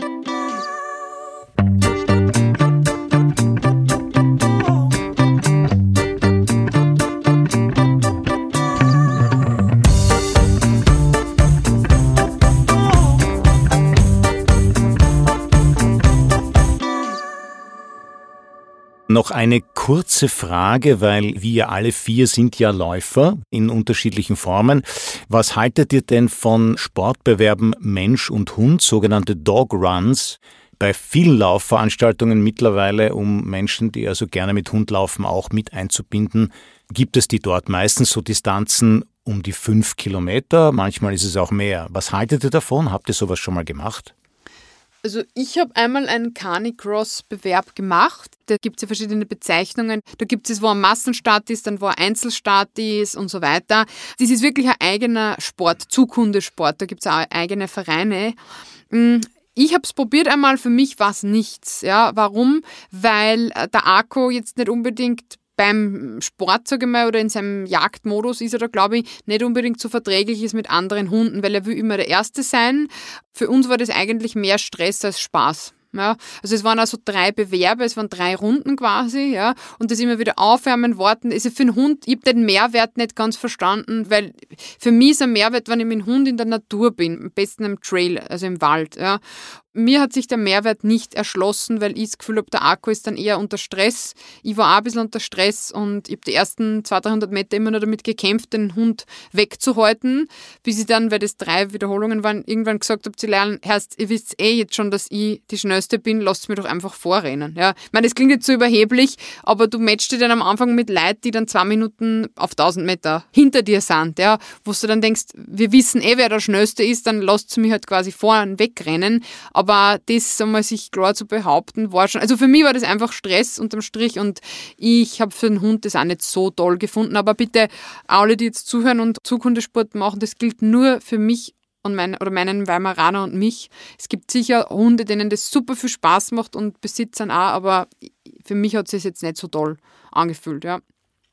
Speaker 1: Noch eine kurze Frage, weil wir alle vier sind ja Läufer in unterschiedlichen Formen. Was haltet ihr denn von Sportbewerben Mensch und Hund, sogenannte Dog Runs? Bei vielen Laufveranstaltungen mittlerweile, um Menschen, die also gerne mit Hund laufen, auch mit einzubinden, gibt es die dort meistens so Distanzen um die fünf Kilometer. Manchmal ist es auch mehr. Was haltet ihr davon? Habt ihr sowas schon mal gemacht?
Speaker 2: Also ich habe einmal einen Carnicross-Bewerb gemacht. Da gibt es ja verschiedene Bezeichnungen. Da gibt es, wo ein Massenstart ist, dann wo ein Einzelstart ist und so weiter. Das ist wirklich ein eigener Sport, Zukundesport. Da gibt es auch eigene Vereine. Mm, ich habe es probiert einmal, für mich war es nichts. Ja, warum? Weil äh, der Akku jetzt nicht unbedingt beim Sport, sage ich mal, oder in seinem Jagdmodus ist er da, glaube ich, nicht unbedingt so verträglich ist mit anderen Hunden, weil er will immer der Erste sein. Für uns war das eigentlich mehr Stress als Spaß. Ja, also es waren also drei Bewerbe, es waren drei Runden quasi, ja, und das immer wieder aufwärmen, warten. Also für einen Hund, ich habe den Mehrwert nicht ganz verstanden, weil für mich ist ein Mehrwert, wenn ich mit dem Hund in der Natur bin, am besten im Trail, also im Wald, ja. Mir hat sich der Mehrwert nicht erschlossen, weil ich das Gefühl habe, der Akku ist dann eher unter Stress. Ich war auch ein bisschen unter Stress und ich habe die ersten 200, 300 Meter immer nur damit gekämpft, den Hund wegzuhalten, bis ich dann, weil das drei Wiederholungen waren, irgendwann gesagt habe zu lernen, Herrst, ihr wisst eh jetzt schon, dass ich die Schnellste bin, lasst mir doch einfach vorrennen. Ja, ich meine, das klingt jetzt so überheblich, aber du matchst dich dann am Anfang mit Leuten, die dann zwei Minuten auf 1000 Meter hinter dir sind, ja, wo du dann denkst, wir wissen eh, wer der Schnellste ist, dann lasst du mich halt quasi vorn wegrennen. Aber das, einmal sich klar zu behaupten, war schon, also für mich war das einfach Stress unterm Strich und ich habe für den Hund das auch nicht so toll gefunden. Aber bitte, alle, die jetzt zuhören und Zughundesport machen, das gilt nur für mich und mein, oder meinen Weimaraner und mich. Es gibt sicher Hunde, denen das super viel Spaß macht und Besitzern auch, aber für mich hat es jetzt nicht so toll angefühlt, ja.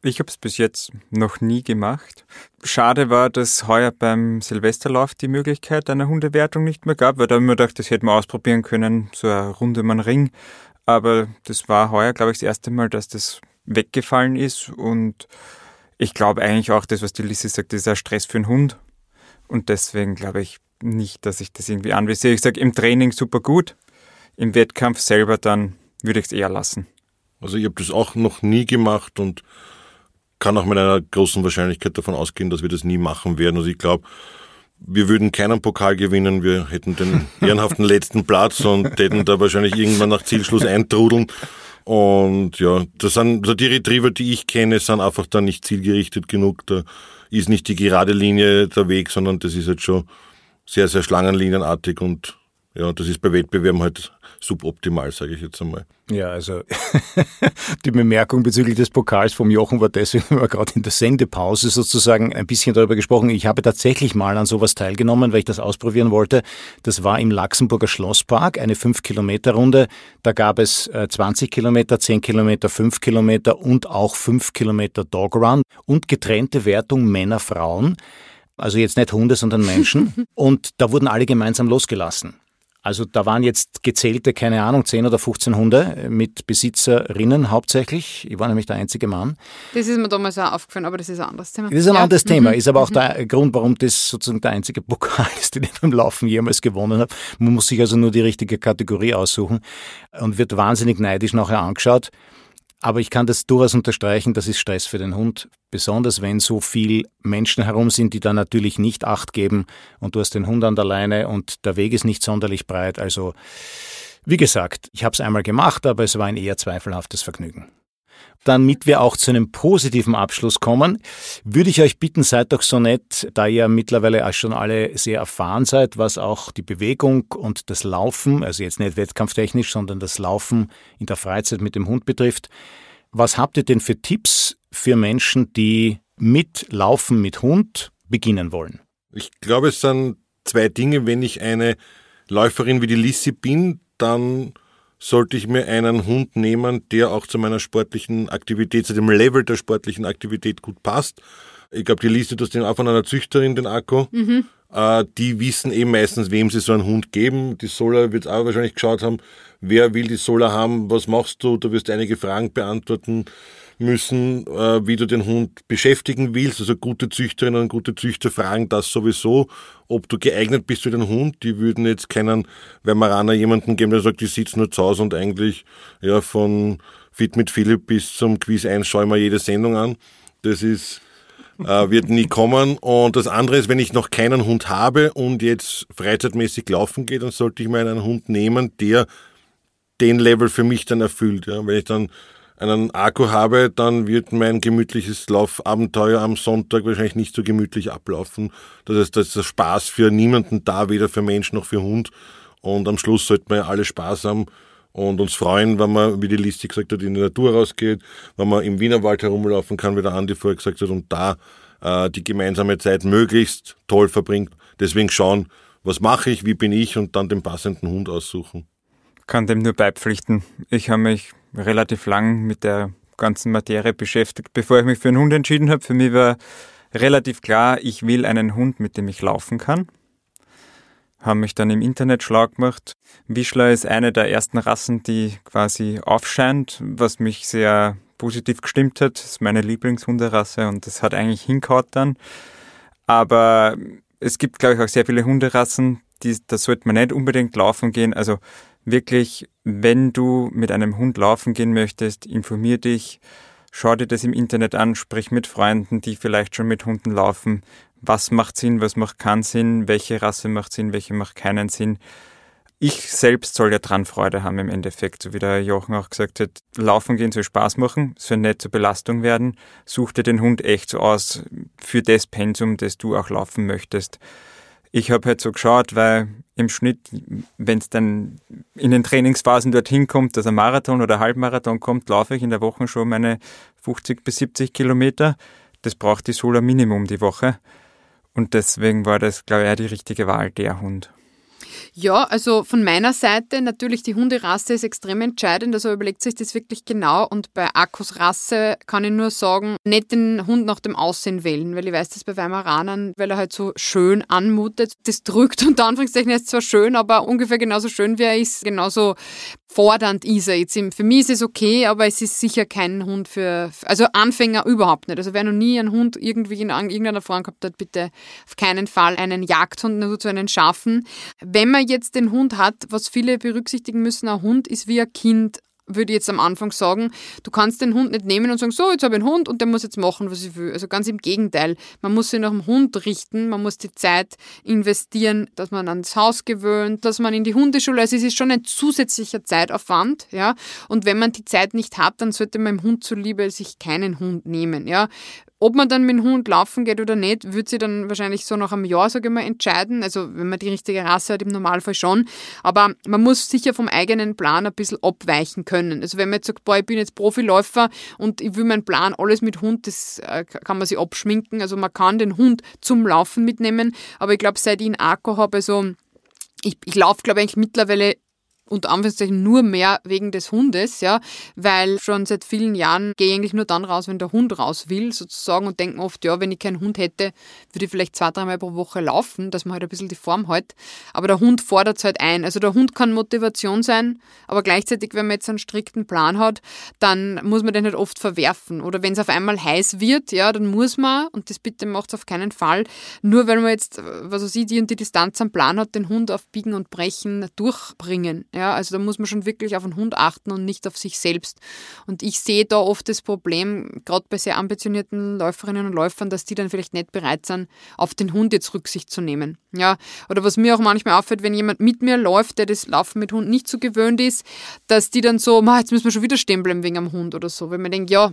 Speaker 3: Ich habe es bis jetzt noch nie gemacht. Schade war, dass heuer beim Silvesterlauf die Möglichkeit einer Hundewertung nicht mehr gab, weil da mir gedacht, das hätten wir ausprobieren können, so eine Runde um Ring. Aber das war heuer, glaube ich, das erste Mal, dass das weggefallen ist. Und ich glaube eigentlich auch, das, was die Lissy sagt, ist ein Stress für den Hund. Und deswegen glaube ich nicht, dass ich das irgendwie anvisiere. Ich sage, im Training super gut, im Wettkampf selber dann würde ich es eher lassen.
Speaker 4: Also ich habe das auch noch nie gemacht und kann auch mit einer großen Wahrscheinlichkeit davon ausgehen, dass wir das nie machen werden. Also ich glaube, wir würden keinen Pokal gewinnen, wir hätten den ehrenhaften letzten Platz und hätten da wahrscheinlich irgendwann nach Zielschluss eintrudeln. Und ja, das sind also die Retriever, die ich kenne, sind einfach dann nicht zielgerichtet genug. Da ist nicht die gerade Linie der Weg, sondern das ist jetzt schon sehr, sehr schlangenlinienartig und ja, das ist bei Wettbewerben halt suboptimal, sage ich jetzt einmal.
Speaker 1: Ja, also die Bemerkung bezüglich des Pokals vom Jochen war deswegen, wir gerade in der Sendepause sozusagen ein bisschen darüber gesprochen. Ich habe tatsächlich mal an sowas teilgenommen, weil ich das ausprobieren wollte. Das war im Luxemburger Schlosspark, eine 5-Kilometer-Runde. Da gab es 20 äh, Kilometer, 10 Kilometer, 5 Kilometer und auch 5 Kilometer Dog Run und getrennte Wertung Männer, Frauen. Also jetzt nicht Hunde, sondern Menschen. und da wurden alle gemeinsam losgelassen. Also da waren jetzt gezählte, keine Ahnung, 10 oder 15 Hunde mit Besitzerinnen hauptsächlich. Ich war nämlich der einzige Mann.
Speaker 2: Das ist mir damals auch aufgefallen, aber das ist ein anderes Thema.
Speaker 1: Das ist ein ja. anderes Thema, mhm. ist aber auch mhm. der Grund, warum das sozusagen der einzige Pokal ist, den ich beim Laufen jemals gewonnen habe. Man muss sich also nur die richtige Kategorie aussuchen und wird wahnsinnig neidisch nachher angeschaut. Aber ich kann das durchaus unterstreichen, das ist Stress für den Hund, besonders wenn so viel Menschen herum sind, die da natürlich nicht Acht geben. Und du hast den Hund an der Leine und der Weg ist nicht sonderlich breit. Also wie gesagt, ich habe es einmal gemacht, aber es war ein eher zweifelhaftes Vergnügen damit wir auch zu einem positiven Abschluss kommen, würde ich euch bitten, seid doch so nett, da ihr mittlerweile auch schon alle sehr erfahren seid, was auch die Bewegung und das Laufen, also jetzt nicht wettkampftechnisch, sondern das Laufen in der Freizeit mit dem Hund betrifft. Was habt ihr denn für Tipps für Menschen, die mit Laufen mit Hund beginnen wollen?
Speaker 4: Ich glaube, es sind zwei Dinge. Wenn ich eine Läuferin wie die Lissi bin, dann sollte ich mir einen Hund nehmen, der auch zu meiner sportlichen Aktivität, zu dem Level der sportlichen Aktivität gut passt. Ich glaube, die Liste, du hast den auch von einer Züchterin, den Akku. Mhm. Äh, die wissen eben meistens, wem sie so einen Hund geben. Die Sola wird auch wahrscheinlich geschaut haben, wer will die Sola haben, was machst du? Du wirst einige Fragen beantworten müssen, äh, wie du den Hund beschäftigen willst. Also gute Züchterinnen und gute Züchter fragen das sowieso, ob du geeignet bist für den Hund. Die würden jetzt keinen Weimaraner jemanden geben, der sagt, ich sitze nur zu Hause und eigentlich ja von Fit mit Philipp bis zum Quiz 1 schaue ich mir jede Sendung an. Das ist äh, wird nie kommen. Und das andere ist, wenn ich noch keinen Hund habe und jetzt freizeitmäßig laufen gehe, dann sollte ich mir einen Hund nehmen, der den Level für mich dann erfüllt. Ja. Wenn ich dann einen Akku habe, dann wird mein gemütliches Laufabenteuer am Sonntag wahrscheinlich nicht so gemütlich ablaufen. Das heißt, da ist der Spaß für niemanden da, weder für Mensch noch für Hund. Und am Schluss sollten wir ja alle Spaß haben und uns freuen, wenn man, wie die Liste gesagt hat, in die Natur rausgeht, wenn man im Wienerwald herumlaufen kann, wie der Andi vorher gesagt hat, und da äh, die gemeinsame Zeit möglichst toll verbringt. Deswegen schauen, was mache ich, wie bin ich und dann den passenden Hund aussuchen.
Speaker 3: Kann dem nur beipflichten. Ich habe mich relativ lang mit der ganzen Materie beschäftigt, bevor ich mich für einen Hund entschieden habe. Für mich war relativ klar, ich will einen Hund, mit dem ich laufen kann. Haben mich dann im Internet schlau gemacht. Wischler ist eine der ersten Rassen, die quasi aufscheint, was mich sehr positiv gestimmt hat. Das ist meine Lieblingshunderasse und das hat eigentlich hinkaut dann. Aber es gibt, glaube ich, auch sehr viele Hunderassen, die, da sollte man nicht unbedingt laufen gehen. Also wirklich, wenn du mit einem Hund laufen gehen möchtest, informier dich, schau dir das im Internet an, sprich mit Freunden, die vielleicht schon mit Hunden laufen. Was macht Sinn, was macht keinen Sinn, welche Rasse macht Sinn, welche macht keinen Sinn. Ich selbst soll ja dran Freude haben im Endeffekt, so wie der Jochen auch gesagt hat. Laufen gehen soll Spaß machen, soll nicht zur Belastung werden. Such dir den Hund echt so aus für das Pensum, das du auch laufen möchtest. Ich habe halt so geschaut, weil im Schnitt, wenn es dann in den Trainingsphasen dorthin kommt, dass ein Marathon oder Halbmarathon kommt, laufe ich in der Woche schon meine 50 bis 70 Kilometer. Das braucht die Sola Minimum die Woche. Und deswegen war das, glaube ich, auch die richtige Wahl, der Hund.
Speaker 2: Ja, also von meiner Seite natürlich die Hunderasse ist extrem entscheidend. Also überlegt sich das wirklich genau. Und bei Akkus Rasse kann ich nur sagen, nicht den Hund nach dem Aussehen wählen, weil ich weiß das bei Weimaranern, weil er halt so schön anmutet. Das drückt unter Anführungszeichen ist zwar schön, aber ungefähr genauso schön wie er ist, genauso fordernd ist er jetzt. Für mich ist es okay, aber es ist sicher kein Hund für, also Anfänger überhaupt nicht. Also wer noch nie einen Hund irgendwie in irgendeiner Form gehabt hat, bitte auf keinen Fall einen Jagdhund, nur zu einen Schaffen. Wenn man jetzt den Hund hat, was viele berücksichtigen müssen, ein Hund ist wie ein Kind würde ich jetzt am Anfang sagen, du kannst den Hund nicht nehmen und sagen, so, jetzt habe ich einen Hund und der muss jetzt machen, was ich will. Also ganz im Gegenteil. Man muss sich nach dem Hund richten, man muss die Zeit investieren, dass man ans Haus gewöhnt, dass man in die Hundeschule, also es ist schon ein zusätzlicher Zeitaufwand, ja. Und wenn man die Zeit nicht hat, dann sollte man im Hund zuliebe sich keinen Hund nehmen, ja. Ob man dann mit dem Hund laufen geht oder nicht, wird sie dann wahrscheinlich so nach einem Jahr, sage ich mal, entscheiden. Also wenn man die richtige Rasse hat, im Normalfall schon. Aber man muss sicher vom eigenen Plan ein bisschen abweichen können. Also wenn man jetzt sagt, boah, ich bin jetzt Profiläufer und ich will meinen Plan alles mit Hund, das äh, kann man sich abschminken. Also man kann den Hund zum Laufen mitnehmen. Aber ich glaube, seit ich einen Akku habe, also ich, ich laufe, glaube ich, mittlerweile unter Anführungszeichen nur mehr wegen des Hundes, ja, weil schon seit vielen Jahren gehe ich eigentlich nur dann raus, wenn der Hund raus will, sozusagen, und denken oft, ja, wenn ich keinen Hund hätte, würde ich vielleicht zwei, dreimal pro Woche laufen, dass man halt ein bisschen die Form hält. Aber der Hund fordert es halt ein. Also der Hund kann Motivation sein, aber gleichzeitig, wenn man jetzt einen strikten Plan hat, dann muss man den halt oft verwerfen. Oder wenn es auf einmal heiß wird, ja, dann muss man, und das bitte macht es auf keinen Fall, nur weil man jetzt, was weiß ich, die und die Distanz am Plan hat, den Hund auf Biegen und Brechen durchbringen. Ja. Also da muss man schon wirklich auf den Hund achten und nicht auf sich selbst. Und ich sehe da oft das Problem, gerade bei sehr ambitionierten Läuferinnen und Läufern, dass die dann vielleicht nicht bereit sind, auf den Hund jetzt Rücksicht zu nehmen. Ja, oder was mir auch manchmal auffällt, wenn jemand mit mir läuft, der das Laufen mit Hund nicht so gewöhnt ist, dass die dann so, jetzt müssen wir schon wieder stehen bleiben wegen am Hund oder so. Weil man denkt, ja,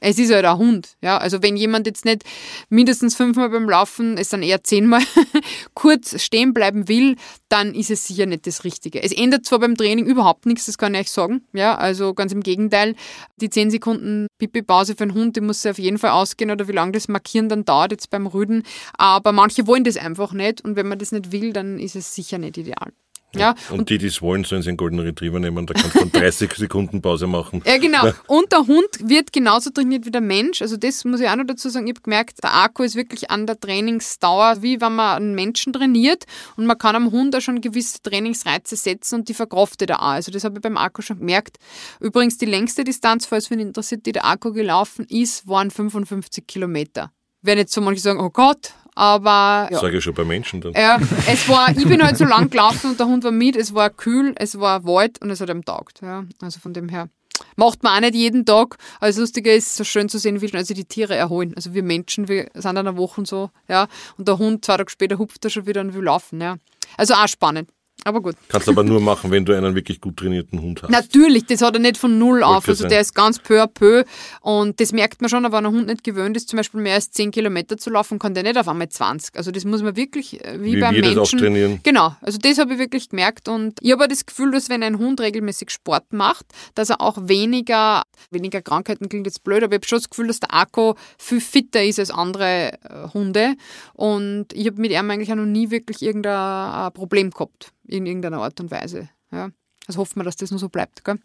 Speaker 2: es ist halt ein Hund. Ja? Also wenn jemand jetzt nicht mindestens fünfmal beim Laufen, es dann eher zehnmal kurz stehen bleiben will, dann ist es sicher nicht das Richtige. Es ändert zwar beim Training überhaupt nichts, das kann ich euch sagen. Ja, also ganz im Gegenteil, die zehn Sekunden Pipi-Pause für einen Hund, die muss auf jeden Fall ausgehen oder wie lange das Markieren dann dauert jetzt beim Rüden. Aber manche wollen das einfach nicht und wenn man das nicht will, dann ist es sicher nicht ideal. Ja,
Speaker 4: und, und die, die es wollen, sollen sie einen Golden Retriever nehmen, da kannst du von 30 Sekunden Pause machen.
Speaker 2: Ja, genau. Und der Hund wird genauso trainiert wie der Mensch. Also das muss ich auch noch dazu sagen. Ich habe gemerkt, der Akku ist wirklich an der Trainingsdauer, wie wenn man einen Menschen trainiert und man kann am Hund auch schon gewisse Trainingsreize setzen und die verkraftet er auch. Also das habe ich beim Akku schon gemerkt. Übrigens, die längste Distanz, falls wen interessiert, die der Akku gelaufen ist, waren 55 Kilometer. Werden jetzt so manche sagen, oh Gott, aber.
Speaker 4: Ja. Sage ich schon bei Menschen dann.
Speaker 2: Ja, es war, ich bin halt so lang gelaufen und der Hund war mit, es war kühl, es war Wald und es hat ihm taugt. Ja, also von dem her. Macht man auch nicht jeden Tag. Aber das Lustige ist, so schön zu sehen, wie schnell sich die Tiere erholen. Also wir Menschen, wir sind einer Woche so, ja. Und der Hund zwei Tage später hupft er schon wieder und will laufen, ja. Also auch spannend. Aber gut.
Speaker 4: Kannst aber nur machen, wenn du einen wirklich gut trainierten Hund hast.
Speaker 2: Natürlich, das hat er nicht von null auf. Also der ist ganz peu à peu. Und das merkt man schon, aber wenn ein Hund nicht gewöhnt ist, zum Beispiel mehr als 10 Kilometer zu laufen, kann der nicht auf einmal 20. Also das muss man wirklich, äh, wie, wie beim Menschen. Das auch trainieren. Genau, also das habe ich wirklich gemerkt. Und ich habe das Gefühl, dass wenn ein Hund regelmäßig Sport macht, dass er auch weniger, weniger Krankheiten klingt jetzt blöd, aber ich habe schon das Gefühl, dass der Akku viel fitter ist als andere äh, Hunde. Und ich habe mit ihm eigentlich auch noch nie wirklich irgendein Problem gehabt in irgendeiner Art und Weise. Ja. Also hoffen wir, dass das nur so bleibt. Gell?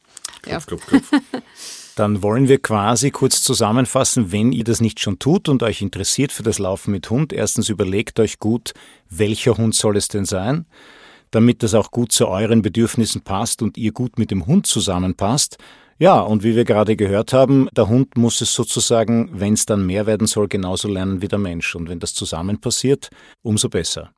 Speaker 2: Ja. Klopf, klopf,
Speaker 1: klopf. Dann wollen wir quasi kurz zusammenfassen, wenn ihr das nicht schon tut und euch interessiert für das Laufen mit Hund. Erstens überlegt euch gut, welcher Hund soll es denn sein, damit das auch gut zu euren Bedürfnissen passt und ihr gut mit dem Hund zusammenpasst. Ja, und wie wir gerade gehört haben, der Hund muss es sozusagen, wenn es dann mehr werden soll, genauso lernen wie der Mensch. Und wenn das zusammen passiert, umso besser.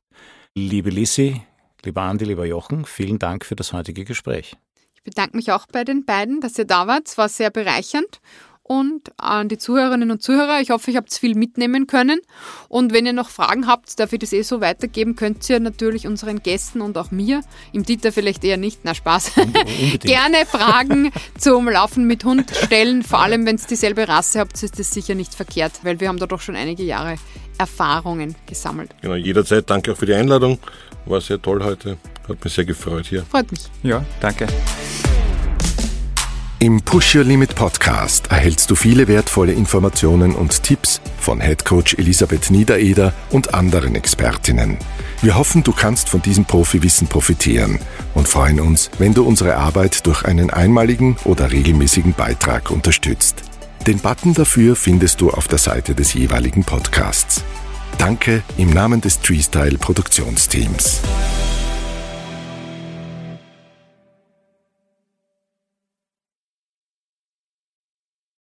Speaker 1: Liebe Lissi, Lieber Andi, lieber Jochen, vielen Dank für das heutige Gespräch.
Speaker 2: Ich bedanke mich auch bei den beiden, dass ihr da wart. Es war sehr bereichernd und an die Zuhörerinnen und Zuhörer. Ich hoffe, ich habt viel mitnehmen können. Und wenn ihr noch Fragen habt, darf ich das eh so weitergeben, könnt ihr natürlich unseren Gästen und auch mir, im Dieter vielleicht eher nicht, na Spaß, gerne Fragen zum Laufen mit Hund stellen. Vor allem, wenn es dieselbe Rasse habt, ist das sicher nicht verkehrt, weil wir haben da doch schon einige Jahre Erfahrungen gesammelt.
Speaker 4: Genau, jederzeit. Danke auch für die Einladung. War sehr toll heute. Hat mich sehr gefreut hier.
Speaker 2: Freut mich.
Speaker 3: Ja, danke.
Speaker 5: Im Push Your Limit Podcast erhältst du viele wertvolle Informationen und Tipps von Head Coach Elisabeth Niedereder und anderen Expertinnen. Wir hoffen, du kannst von diesem Profiwissen profitieren und freuen uns, wenn du unsere Arbeit durch einen einmaligen oder regelmäßigen Beitrag unterstützt. Den Button dafür findest du auf der Seite des jeweiligen Podcasts. Danke im Namen des Treestyle Produktionsteams.